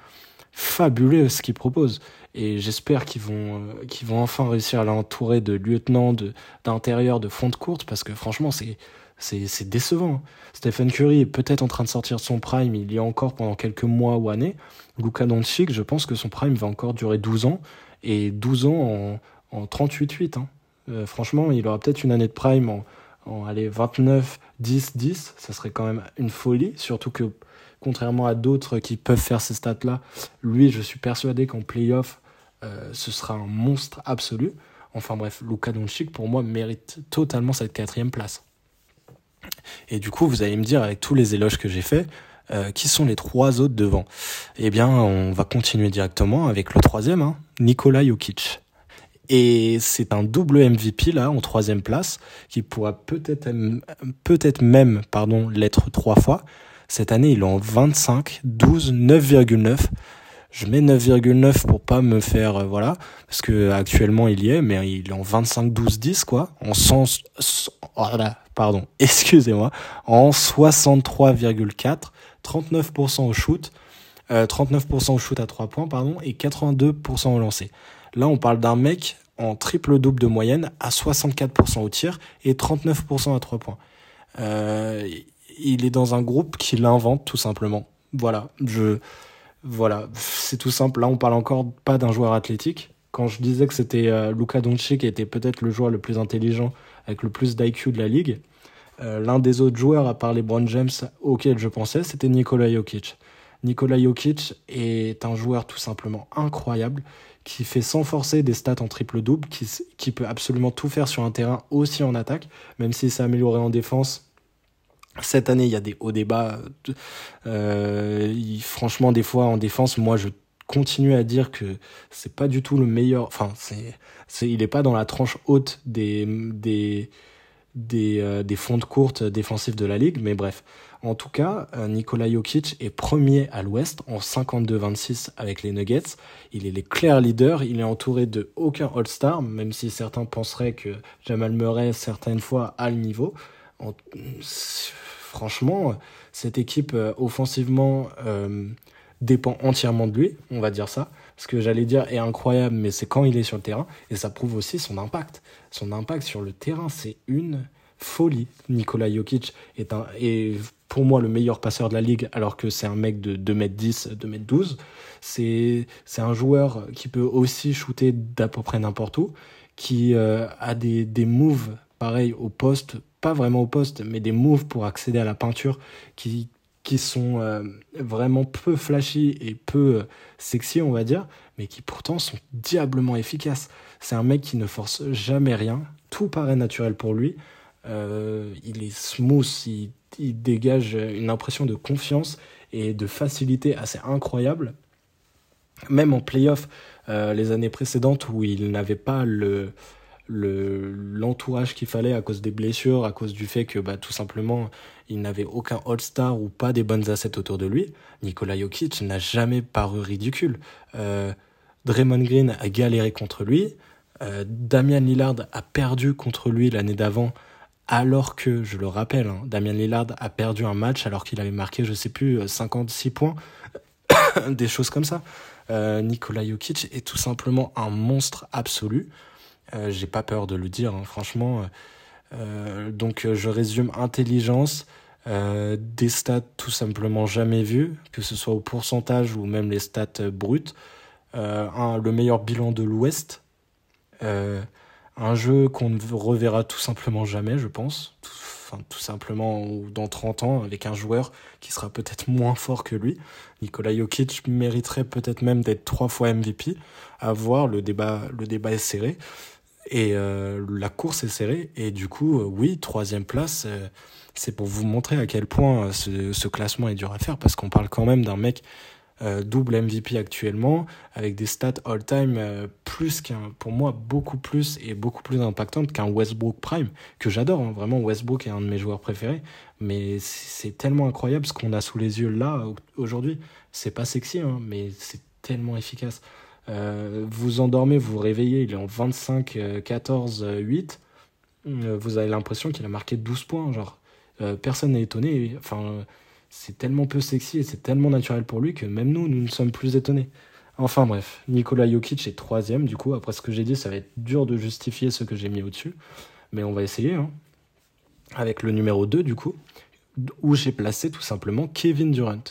fabuleux ce qu'il propose et j'espère qu'ils vont euh, qu'ils vont enfin réussir à l'entourer de lieutenants de d'intérieur de fond de courte parce que franchement c'est c'est décevant. Stephen Curry est peut-être en train de sortir de son prime, il y a encore pendant quelques mois ou années. Luka Doncic, je pense que son prime va encore durer 12 ans et 12 ans en en 38-8 hein. euh, franchement, il aura peut-être une année de prime en en allez, 29 10 10, ça serait quand même une folie surtout que contrairement à d'autres qui peuvent faire ces stats là, lui je suis persuadé qu'en playoff euh, ce sera un monstre absolu. Enfin bref, Luka Doncic pour moi mérite totalement cette quatrième place. Et du coup, vous allez me dire avec tous les éloges que j'ai faits, euh, qui sont les trois autres devant? Eh bien, on va continuer directement avec le troisième, hein, Nikola Jokic. Et c'est un double MVP là en troisième place qui pourra peut-être peut-être même pardon l'être trois fois. Cette année, il est en 25, 12, 9,9 je mets 9,9 pour pas me faire euh, voilà parce que actuellement il y est mais il est en 25 12 10 quoi en 100 voilà, pardon excusez-moi en 63,4 39% au shoot 39% euh, au shoot à 3 points pardon et 82% au lancer. Là on parle d'un mec en triple double de moyenne à 64% au tir et 39% à 3 points. Euh, il est dans un groupe qui l'invente tout simplement. Voilà je voilà, c'est tout simple. Là, on parle encore pas d'un joueur athlétique. Quand je disais que c'était euh, Luka Doncic qui était peut-être le joueur le plus intelligent avec le plus d'IQ de la ligue, L'un des autres joueurs, à part les James, auquel je pensais, c'était Nikola Jokic. Nikola Jokic est un joueur tout simplement incroyable qui fait sans forcer des stats en triple-double, qui, qui peut absolument tout faire sur un terrain aussi en attaque, même s'il s'est amélioré en défense. Cette année, il y a des hauts débats. Euh, franchement, des fois en défense, moi, je continue à dire que c'est pas du tout le meilleur. Enfin, il est pas dans la tranche haute des des des, euh, des fonds de la ligue, mais bref. En tout cas, euh, Nikola Jokic est premier à l'ouest en 52-26 avec les Nuggets. Il est le clair leader, il est entouré de aucun All-Star, même si certains penseraient que Jamal Murray certaines fois a le niveau. Franchement, cette équipe euh, offensivement euh, dépend entièrement de lui, on va dire ça. Ce que j'allais dire est incroyable, mais c'est quand il est sur le terrain, et ça prouve aussi son impact. Son impact sur le terrain, c'est une folie. Nikola Jokic est, un, pour moi le meilleur passeur de la ligue alors que c'est un mec de 2m10, 2m12. C'est, c'est un joueur qui peut aussi shooter d'à peu près n'importe où, qui euh, a des, des moves pareils au poste, pas vraiment au poste, mais des moves pour accéder à la peinture qui, qui sont euh, vraiment peu flashy et peu euh, sexy, on va dire, mais qui pourtant sont diablement efficaces. C'est un mec qui ne force jamais rien, tout paraît naturel pour lui. Euh, il est smooth, il, dégage une impression de confiance et de facilité assez incroyable. Même en playoff, les années précédentes où il n'avait pas le l'entourage qu'il fallait à cause des blessures, à cause du fait que bah, tout simplement il n'avait aucun All-Star ou pas des bonnes assets autour de lui, Nikola Jokic n'a jamais paru ridicule. Euh, Draymond Green a galéré contre lui, euh, Damian Lillard a perdu contre lui l'année d'avant alors que, je le rappelle, hein, Damien Lillard a perdu un match alors qu'il avait marqué, je sais plus, 56 euh, points, des choses comme ça. Euh, Nikola Jokic est tout simplement un monstre absolu. Euh, J'ai pas peur de le dire, hein, franchement. Euh, donc je résume intelligence, euh, des stats tout simplement jamais vues, que ce soit au pourcentage ou même les stats brutes. Le meilleur bilan de l'Ouest. Euh, un jeu qu'on ne reverra tout simplement jamais, je pense. Tout, enfin, tout simplement dans 30 ans, avec un joueur qui sera peut-être moins fort que lui. Nikola Jokic mériterait peut-être même d'être trois fois MVP. À voir, le débat, le débat est serré. Et euh, la course est serrée. Et du coup, euh, oui, troisième place, euh, c'est pour vous montrer à quel point ce, classement est dur à faire, parce qu'on parle quand même d'un mec double MVP actuellement, avec des stats all-time plus qu'un, pour moi, beaucoup plus et beaucoup plus impactantes qu'un Westbrook Prime, que j'adore, hein. vraiment Westbrook est un de mes joueurs préférés, mais c'est tellement incroyable ce qu'on a sous les yeux là, aujourd'hui. C'est pas sexy, hein, mais c'est tellement efficace. Euh, vous endormez, vous réveillez, il est en 25, 14, 8. vous avez l'impression qu'il a marqué 12 points, genre. personne n'est étonné. Enfin, c'est tellement peu sexy et c'est tellement naturel pour lui que même nous, nous ne sommes plus étonnés. Enfin bref, Nikola Jokic est troisième, du coup, après ce que j'ai dit, ça va être dur de justifier ce que j'ai mis au-dessus, mais on va essayer, hein. avec le numéro 2, du coup, où j'ai placé tout simplement Kevin Durant.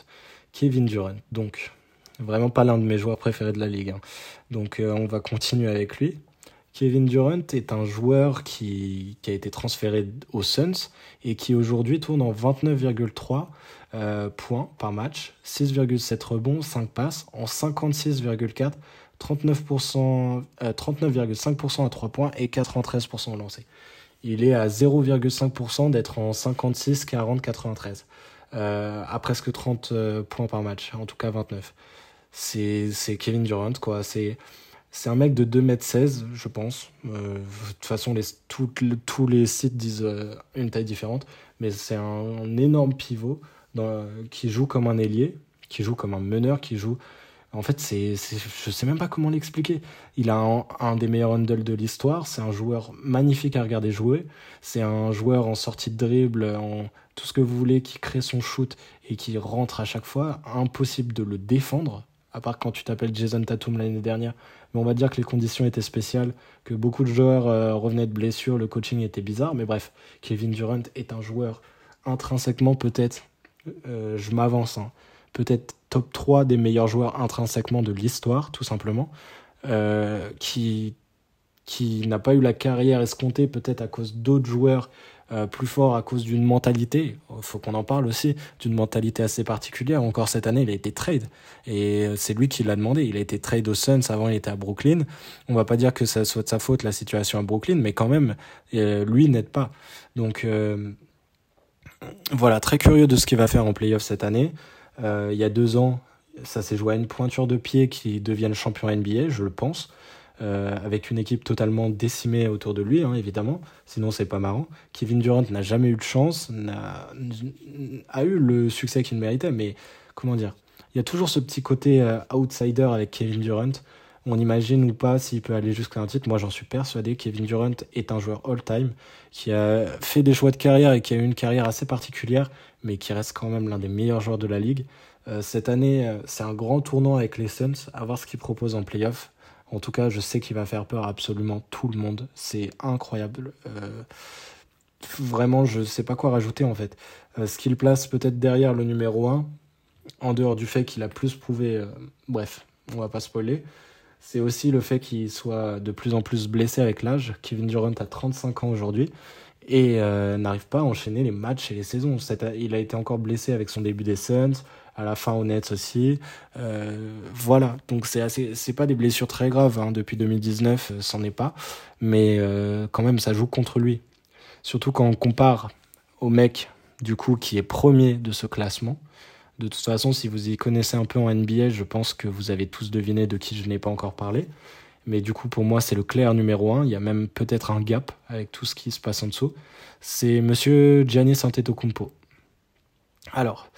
Kevin Durant, donc, vraiment pas l'un de mes joueurs préférés de la ligue. Hein. Donc euh, on va continuer avec lui. Kevin Durant est un joueur qui, qui a été transféré aux Suns et qui aujourd'hui tourne en 29,3 euh, points par match, 6,7 rebonds, 5 passes, en 56,4, 39%, 39,5% à 3 points et 93% au lancer. Il est à 0,5% d'être en 56, 40, 93. Euh, à presque 30 euh, points par match, en tout cas 29. C'est Kevin Durant, quoi. C'est c'est un mec de 2m16, je pense. Euh, de toute façon, les, tous les sites disent euh, une taille différente. Mais c'est un, énorme pivot qui joue comme un ailier, qui joue comme un meneur, qui joue. En fait, c'est, je sais même pas comment l'expliquer. Il a un, des meilleurs handles de l'histoire. C'est un joueur magnifique à regarder jouer. C'est un joueur en sortie de dribble, en tout ce que vous voulez, qui crée son shoot et qui rentre à chaque fois. Impossible de le défendre, à part quand tu t'appelles Jason Tatum l'année dernière. Mais on va dire que les conditions étaient spéciales, que beaucoup de joueurs euh, revenaient de blessures, le coaching était bizarre. Mais bref, Kevin Durant est un joueur intrinsèquement peut-être euh, je m'avance, hein. peut-être top 3 des meilleurs joueurs intrinsèquement de l'histoire, tout simplement, euh, qui, qui n'a pas eu la carrière escomptée peut-être à cause d'autres joueurs euh, plus fort à cause d'une mentalité, faut qu'on en parle aussi, d'une mentalité assez particulière. Encore cette année, il a été trade et c'est lui qui l'a demandé. Il a été trade aux Suns, avant il était à Brooklyn. On va pas dire que ça soit de sa faute la situation à Brooklyn, mais quand même, euh, lui n'aide pas. Donc euh, voilà, très curieux de ce qu'il va faire en playoff cette année. il y a deux ans, ça s'est joué à une pointure de pied qui devienne champion NBA, je le pense. Euh, avec une équipe totalement décimée autour de lui, hein, évidemment. Sinon, c'est pas marrant. Kevin Durant n'a jamais eu de chance, a, a eu le succès qu'il méritait, mais comment dire? Il y a toujours ce petit côté euh, outsider avec Kevin Durant. On imagine ou pas s'il peut aller jusqu'à un titre. Moi, j'en suis persuadé. Kevin Durant est un joueur all-time qui a fait des choix de carrière et qui a eu une carrière assez particulière, mais qui reste quand même l'un des meilleurs joueurs de la ligue. Euh, cette année, c'est un grand tournant avec les Suns, à voir ce qu'ils proposent en playoff. En tout cas, je sais qu'il va faire peur à absolument tout le monde. C'est incroyable. Euh, vraiment, je ne sais pas quoi rajouter en fait. Euh, ce qu'il place peut-être derrière le numéro 1, en dehors du fait qu'il a plus prouvé, euh, bref, on va pas spoiler, c'est aussi le fait qu'il soit de plus en plus blessé avec l'âge. Kevin Durant a 35 ans aujourd'hui et n'arrive pas à enchaîner les matchs et les saisons. il a été encore blessé avec son début des Suns à la fin Nets aussi. Euh, voilà, donc c'est assez, c'est pas des blessures très graves hein. depuis 2019, euh, c'en est pas, mais euh, quand même ça joue contre lui. Surtout quand on compare au mec du coup qui est premier de ce classement. De toute façon, si vous y connaissez un peu en NBA, je pense que vous avez tous deviné de qui je n'ai pas encore parlé. Mais du coup, pour moi, c'est le clair numéro un. Il y a même peut-être un gap avec tout ce qui se passe en dessous. C'est monsieur Giannis Antetokounmpo. Alors,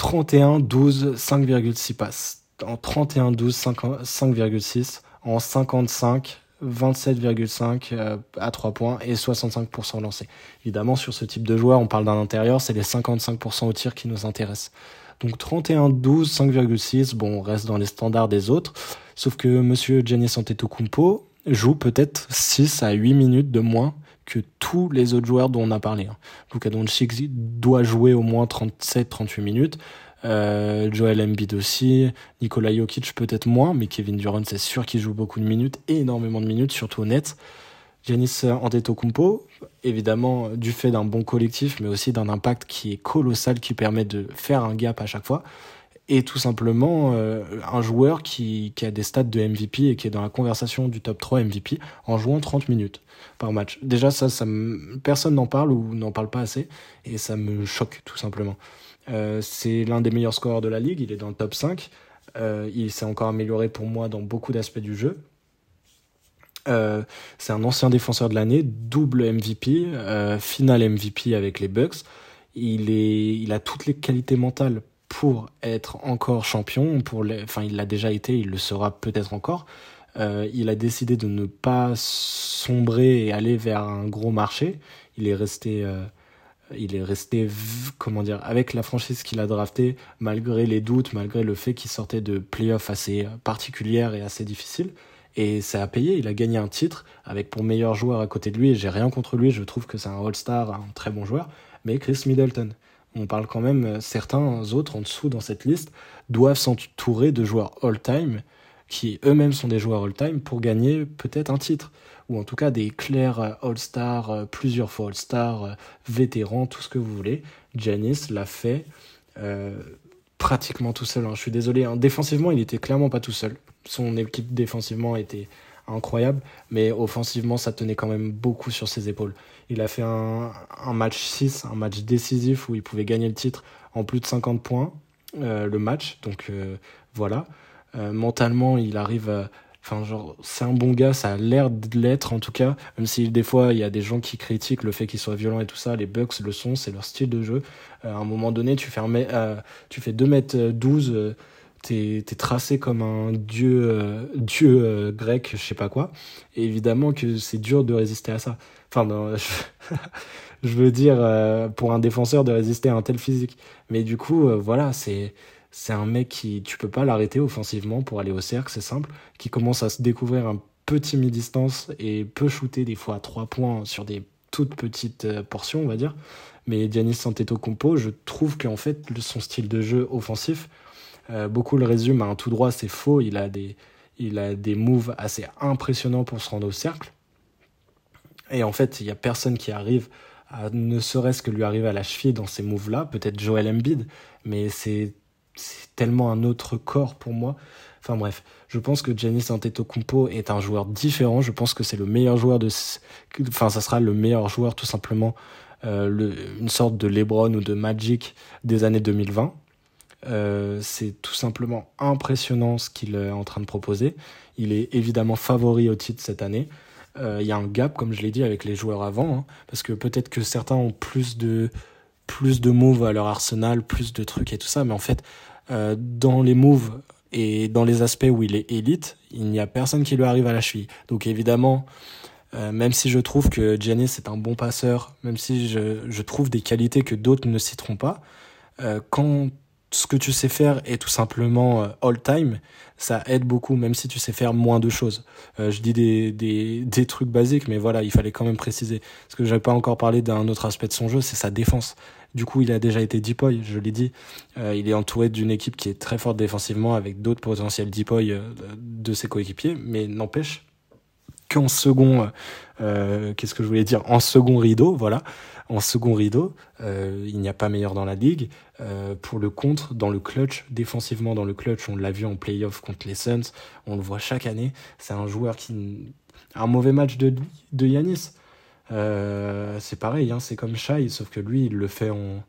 31, 12, 5,6 passes. En 31, 12, 5,6. En 55, 27,5 à 3 points et 65% lancé. Évidemment, sur ce type de joueur, on parle d'un intérieur, c'est les 55% au tir qui nous intéressent. Donc 31, 12, 5,6, bon, on reste dans les standards des autres. Sauf que monsieur Giannis Antetokounmpo joue peut-être 6 à 8 minutes de moins que tous les autres joueurs dont on a parlé. Hein. Luka Doncic doit jouer au moins 37-38 minutes. Euh, Joel Embiid aussi, Nikola Jokic peut-être moins, mais Kevin Durant c'est sûr qu'il joue beaucoup de minutes, énormément de minutes, surtout au net. Giannis Antetokounmpo, évidemment du fait d'un bon collectif, mais aussi d'un impact qui est colossal, qui permet de faire un gap à chaque fois et tout simplement euh, un joueur qui, a des stats de MVP et qui est dans la conversation du top 3 MVP en jouant 30 minutes par match. Déjà, personne n'en parle ou n'en parle pas assez et ça me choque tout simplement. Euh, c'est l'un des meilleurs scoreurs de la ligue, il est dans le top 5. Euh, il s'est encore amélioré pour moi dans beaucoup d'aspects du jeu. C'est un ancien défenseur de l'année, double MVP, final MVP avec les Bucks. Il a toutes les qualités mentales pour être encore champion, pour enfin il l'a déjà été, il le sera peut-être encore. Euh, il a décidé de ne pas sombrer et aller vers un gros marché. Il est resté, euh, il est resté, comment dire, avec la franchise qu'il a draftée, malgré les doutes, malgré le fait qu'il sortait de playoffs assez particulières et assez difficiles. Et ça a payé. Il a gagné un titre avec pour meilleur joueur à côté de lui. J'ai rien contre lui. Je trouve que c'est un All-Star, un très bon joueur. Mais Chris Middleton on parle quand même, euh, certains autres en dessous dans cette liste doivent s'entourer de joueurs all-time qui eux-mêmes sont des joueurs all-time pour gagner peut-être un titre ou en tout cas des clairs euh, all-stars, euh, plusieurs fois all-stars, vétérans, tout ce que vous voulez. Janis l'a fait pratiquement tout seul. Hein. Je suis désolé, hein. défensivement il était clairement pas tout seul. Son équipe défensivement était incroyable, mais offensivement, ça tenait quand même beaucoup sur ses épaules. Il a fait un, match 6, un match décisif où il pouvait gagner le titre en plus de 50 points, euh, le match, donc euh, voilà. Euh, mentalement, il arrive à... Enfin, genre, c'est un bon gars, ça a l'air de l'être en tout cas, même si des fois il y a des gens qui critiquent le fait qu'il soit violent et tout ça, les Bucks le sont, c'est leur style de jeu. à un moment donné, tu fais, tu fais 2m12 t'es es tracé comme un dieu euh, dieu euh, grec je sais pas quoi. Et évidemment que c'est dur de résister à ça. Enfin je, veux dire euh, pour un défenseur de résister à un tel physique. Mais du coup voilà c'est c'est un mec qui tu peux pas l'arrêter offensivement pour aller au cercle c'est simple qui commence à se découvrir un petit mi-distance et peut shooter des fois à trois points sur des toutes petites portions on va dire. Mais Giannis Antetokounmpo je trouve qu'en fait son style de jeu offensif euh, beaucoup le résument à un tout droit, c'est faux. Il a des, il a des moves assez impressionnants pour se rendre au cercle. Et en fait, il y a personne qui arrive à ne serait-ce que lui arriver à la cheville dans ces moves-là. Peut-être Joel Embiid, mais c'est tellement un autre corps pour moi. Enfin bref, je pense que Giannis Antetokounmpo est un joueur différent. Je pense que c'est le meilleur joueur de, enfin ça sera le meilleur joueur tout simplement, euh, une sorte de LeBron ou de Magic des années 2020. Euh, c'est tout simplement impressionnant ce qu'il est en train de proposer. Il est évidemment favori au titre cette année. Euh, il y a un gap, comme je l'ai dit, avec les joueurs avant, hein, parce que peut-être que certains ont plus de plus de moves à leur arsenal, plus de trucs et tout ça, mais en fait, euh, dans les moves et dans les aspects où il est élite, il n'y a personne qui lui arrive à la cheville. Donc évidemment, même si je trouve que Giannis est un bon passeur, même si je, trouve des qualités que d'autres ne citeront pas, quand ce que tu sais faire est tout simplement euh, all-time, ça aide beaucoup, même si tu sais faire moins de choses. Euh, je dis des, des, des, trucs basiques, mais voilà, il fallait quand même préciser. Parce que j'avais pas encore parlé d'un autre aspect de son jeu, c'est sa défense. Du coup, il a déjà été deepoy, je l'ai dit. Euh, il est entouré d'une équipe qui est très forte défensivement, avec d'autres potentiels deepoy euh, de ses coéquipiers, mais n'empêche qu'en second, qu'est-ce que je voulais dire, en second rideau, voilà, en second rideau, euh, il n'y a pas meilleur dans la ligue. Euh, pour le contre, dans le clutch, défensivement dans le clutch, on l'a vu en playoff contre les Suns, on le voit chaque année. C'est un joueur qui un mauvais match de de Yanis. Euh, c'est pareil, hein, c'est comme Shai, sauf que lui, il le fait en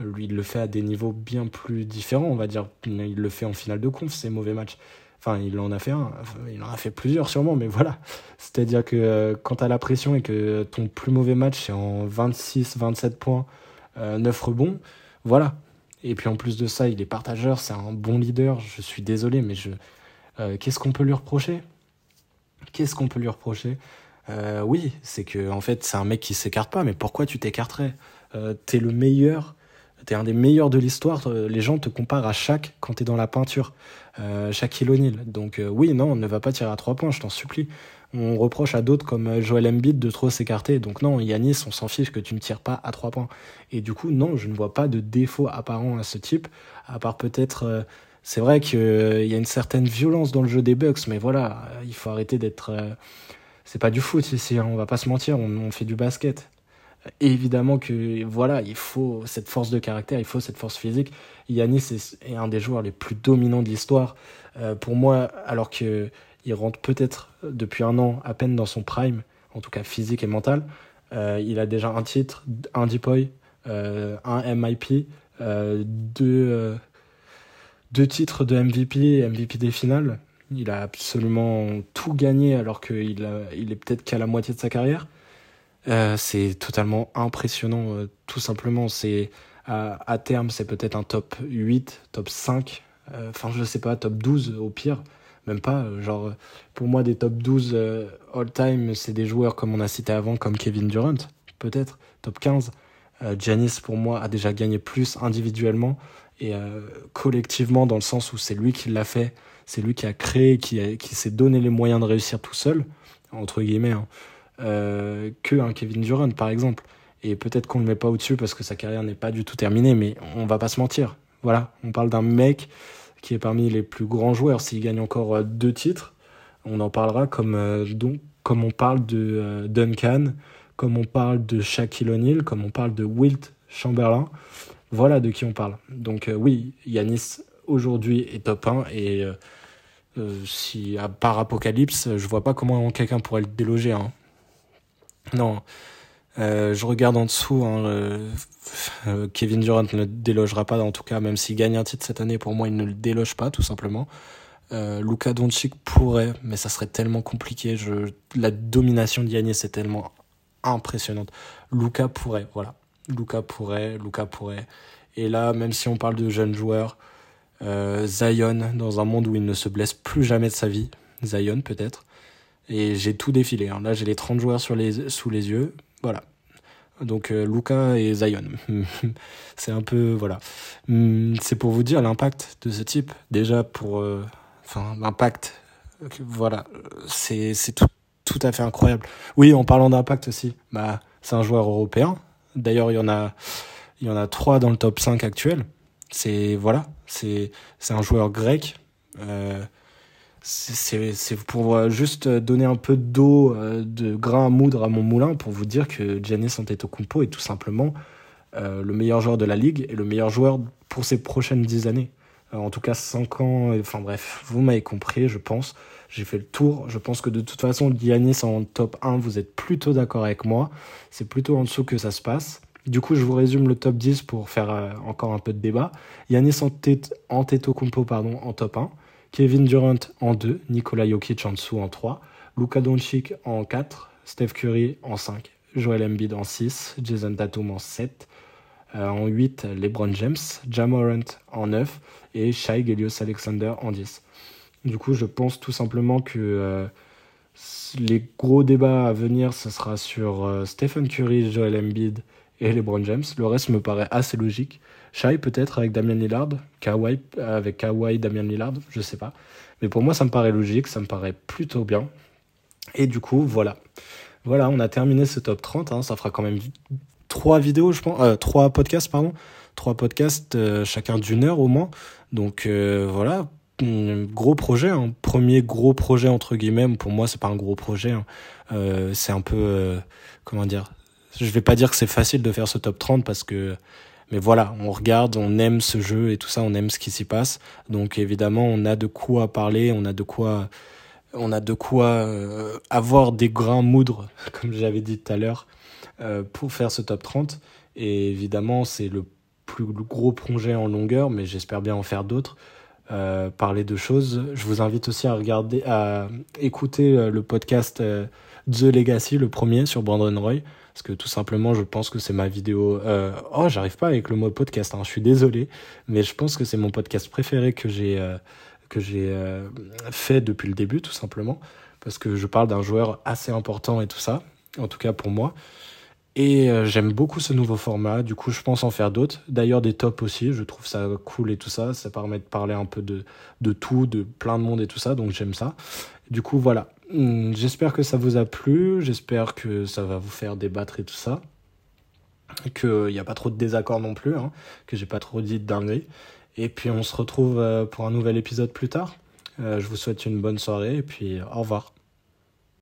lui, il le fait à des niveaux bien plus différents, on va dire. Il le fait en finale de conf, ces mauvais matchs. Enfin, il en a fait un, il en a fait plusieurs sûrement, mais voilà. C'est-à-dire que euh, quand tu as la pression et que ton plus mauvais match c'est en 26, 27 points, euh, 9 rebonds, voilà. Et puis en plus de ça, il est partageur, c'est un bon leader. Je suis désolé, mais je, euh, qu'est-ce qu'on peut lui reprocher? Qu'est-ce qu'on peut lui reprocher? Euh, Oui, c'est que en fait, c'est un mec qui s'écarte pas. Mais pourquoi tu t'écarterais? T'es le meilleur t'es un des meilleurs de l'histoire. Les gens te comparent à chaque quand t'es dans la peinture euh, Shaquille O'Neal. Donc euh, oui, non, ne va pas tirer à trois points, je t'en supplie. On reproche à d'autres comme euh, Joel Embiid de trop s'écarter. Donc non, Yanis, on s'en fiche que tu ne tires pas à trois points. Et du coup, non, je ne vois pas de défaut apparent à ce type, à part peut-être... Euh, c'est vrai qu'il euh, y a une certaine violence dans le jeu des Bucks, mais voilà, il faut arrêter d'être... c'est pas du foot ici, hein, on va pas se mentir, on, on fait du basket évidemment que voilà, il faut cette force de caractère, il faut cette force physique. Yanis est, un des joueurs les plus dominants de l'histoire. Euh, pour moi, alors que il rentre peut-être depuis un an à peine dans son prime, en tout cas physique et mental, euh, il a déjà un titre, un Deepoy, euh, un MIP, deux, deux titres de MVP, MVP des finales. Il a absolument tout gagné alors qu'il il est peut-être qu'à la moitié de sa carrière. Euh, c'est totalement impressionnant, euh, tout simplement. C'est à, terme, c'est peut-être un top 8, top 5, euh, enfin je sais pas, top 12 au pire, même pas. Genre, pour moi, des top 12 all-time, c'est des joueurs comme on a cité avant, comme Kevin Durant, peut-être, top 15. Giannis, pour moi, a déjà gagné plus individuellement et collectivement, dans le sens où c'est lui qui l'a fait, c'est lui qui a créé, qui, qui s'est donné les moyens de réussir tout seul, entre guillemets. Hein euh, que un Kevin Durant par exemple. Et peut-être qu'on ne le met pas au-dessus parce que sa carrière n'est pas du tout terminée, mais on va pas se mentir. Voilà, on parle d'un mec qui est parmi les plus grands joueurs. S'il gagne encore euh, deux titres, on en parlera comme, euh, donc, comme on parle de Duncan, comme on parle de Shaquille O'Neal, comme on parle de Wilt Chamberlain. Voilà de qui on parle. Donc oui, Yanis aujourd'hui est top 1 et si à part Apocalypse, je vois pas comment quelqu'un pourrait le déloger. Hein. Non. Euh, je regarde en dessous. Hein, euh, Kevin Durant ne le délogera pas, en tout cas, même s'il gagne un titre cette année, pour moi, il ne le déloge pas, tout simplement. Euh, Luka Doncic pourrait, mais ça serait tellement compliqué. La domination d'Yannis est tellement impressionnante. Luka pourrait, voilà. Luka pourrait, Luka pourrait. Et là, même si on parle de jeunes joueurs, euh, Zion, dans un monde où il ne se blesse plus jamais de sa vie, Zion peut-être, et j'ai tout défilé. Hein. Là, j'ai les 30 joueurs sous les yeux. Voilà. Donc, euh, Luca et Zion. c'est un peu. Voilà. Hum, c'est pour vous dire l'impact de ce type. Déjà, pour. Euh, enfin, l'impact. Voilà. C'est tout, tout à fait incroyable. Oui, en parlant d'impact aussi, bah, c'est un joueur européen. D'ailleurs, il y en a. Il y en a trois dans le top 5 actuel. C'est voilà, c'est un joueur grec. Euh, c'est pour juste donner un peu d'eau, de grain à moudre à mon moulin pour vous dire que Giannis Antetokounmpo est tout simplement le meilleur joueur de la ligue et le meilleur joueur pour ces prochaines dix années. en tout cas, cinq ans, enfin bref, vous m'avez compris, je pense. J'ai fait le tour. Je pense que de toute façon, Giannis en top 1, vous êtes plutôt d'accord avec moi. C'est plutôt en dessous que ça se passe. Du coup, je vous résume le top 10 pour faire euh, encore un peu de débat. Yanis Antetokounmpo pardon, en top 1, Kevin Durant en 2, Nikola Jokic en dessous en 3, Luka Doncic en 4, Steph Curry en 5, Joel Embiid en 6, Jason Tatum en 7, euh, en 8, LeBron James, Jamorant en 9 et Shai Gelios Alexander en 10. Du coup, je pense tout simplement que euh, les gros débats à venir, ce sera sur Stephen Curry, Joel Embiid et LeBron James. Le reste me paraît assez logique. Shai peut-être avec Damian Lillard, Kawhi avec Kawhi, Damian Lillard, je sais pas. Mais pour moi, ça me paraît logique, ça me paraît plutôt bien. Et du coup, voilà. Voilà, on a terminé ce top 30. Hein. Ça fera quand même trois vidéos, je pense, euh, trois podcasts, pardon. Trois podcasts, euh, chacun d'une heure au moins. Donc euh, voilà, gros projet, hein. premier gros projet entre guillemets. Pour moi, c'est pas un gros projet. Hein. c'est un peu, comment dire, je vais pas dire que c'est facile de faire ce top 30 parce que mais voilà, on regarde, on aime ce jeu et tout ça, on aime ce qui s'y passe. Donc évidemment, on a de quoi parler, on a de quoi on a de quoi euh, avoir des grains moudres comme j'avais dit tout à l'heure euh, pour faire ce top 30 et évidemment, c'est le plus gros projet en longueur, mais j'espère bien en faire d'autres. Euh, parler de choses. Je vous invite aussi à regarder, à écouter le podcast The Legacy, le premier sur Brandon Roy, parce que tout simplement, je pense que c'est ma vidéo. Euh... Oh, j'arrive pas avec le mot podcast. Hein. Je suis désolé, mais je pense que c'est mon podcast préféré que j'ai euh, que j'ai euh, fait depuis le début, tout simplement, parce que je parle d'un joueur assez important et tout ça. En tout cas pour moi. Et j'aime beaucoup ce nouveau format, du coup je pense en faire d'autres. D'ailleurs des tops aussi, je trouve ça cool et tout ça, ça permet de parler un peu de, de tout, de plein de monde et tout ça, donc j'aime ça. Du coup voilà, j'espère que ça vous a plu, j'espère que ça va vous faire débattre et tout ça. Qu'il n'y a pas trop de désaccords non plus, hein, que j'ai pas trop dit de dinguerie. Et puis on se retrouve euh, pour un nouvel épisode plus tard. Euh, je vous souhaite une bonne soirée et puis au revoir.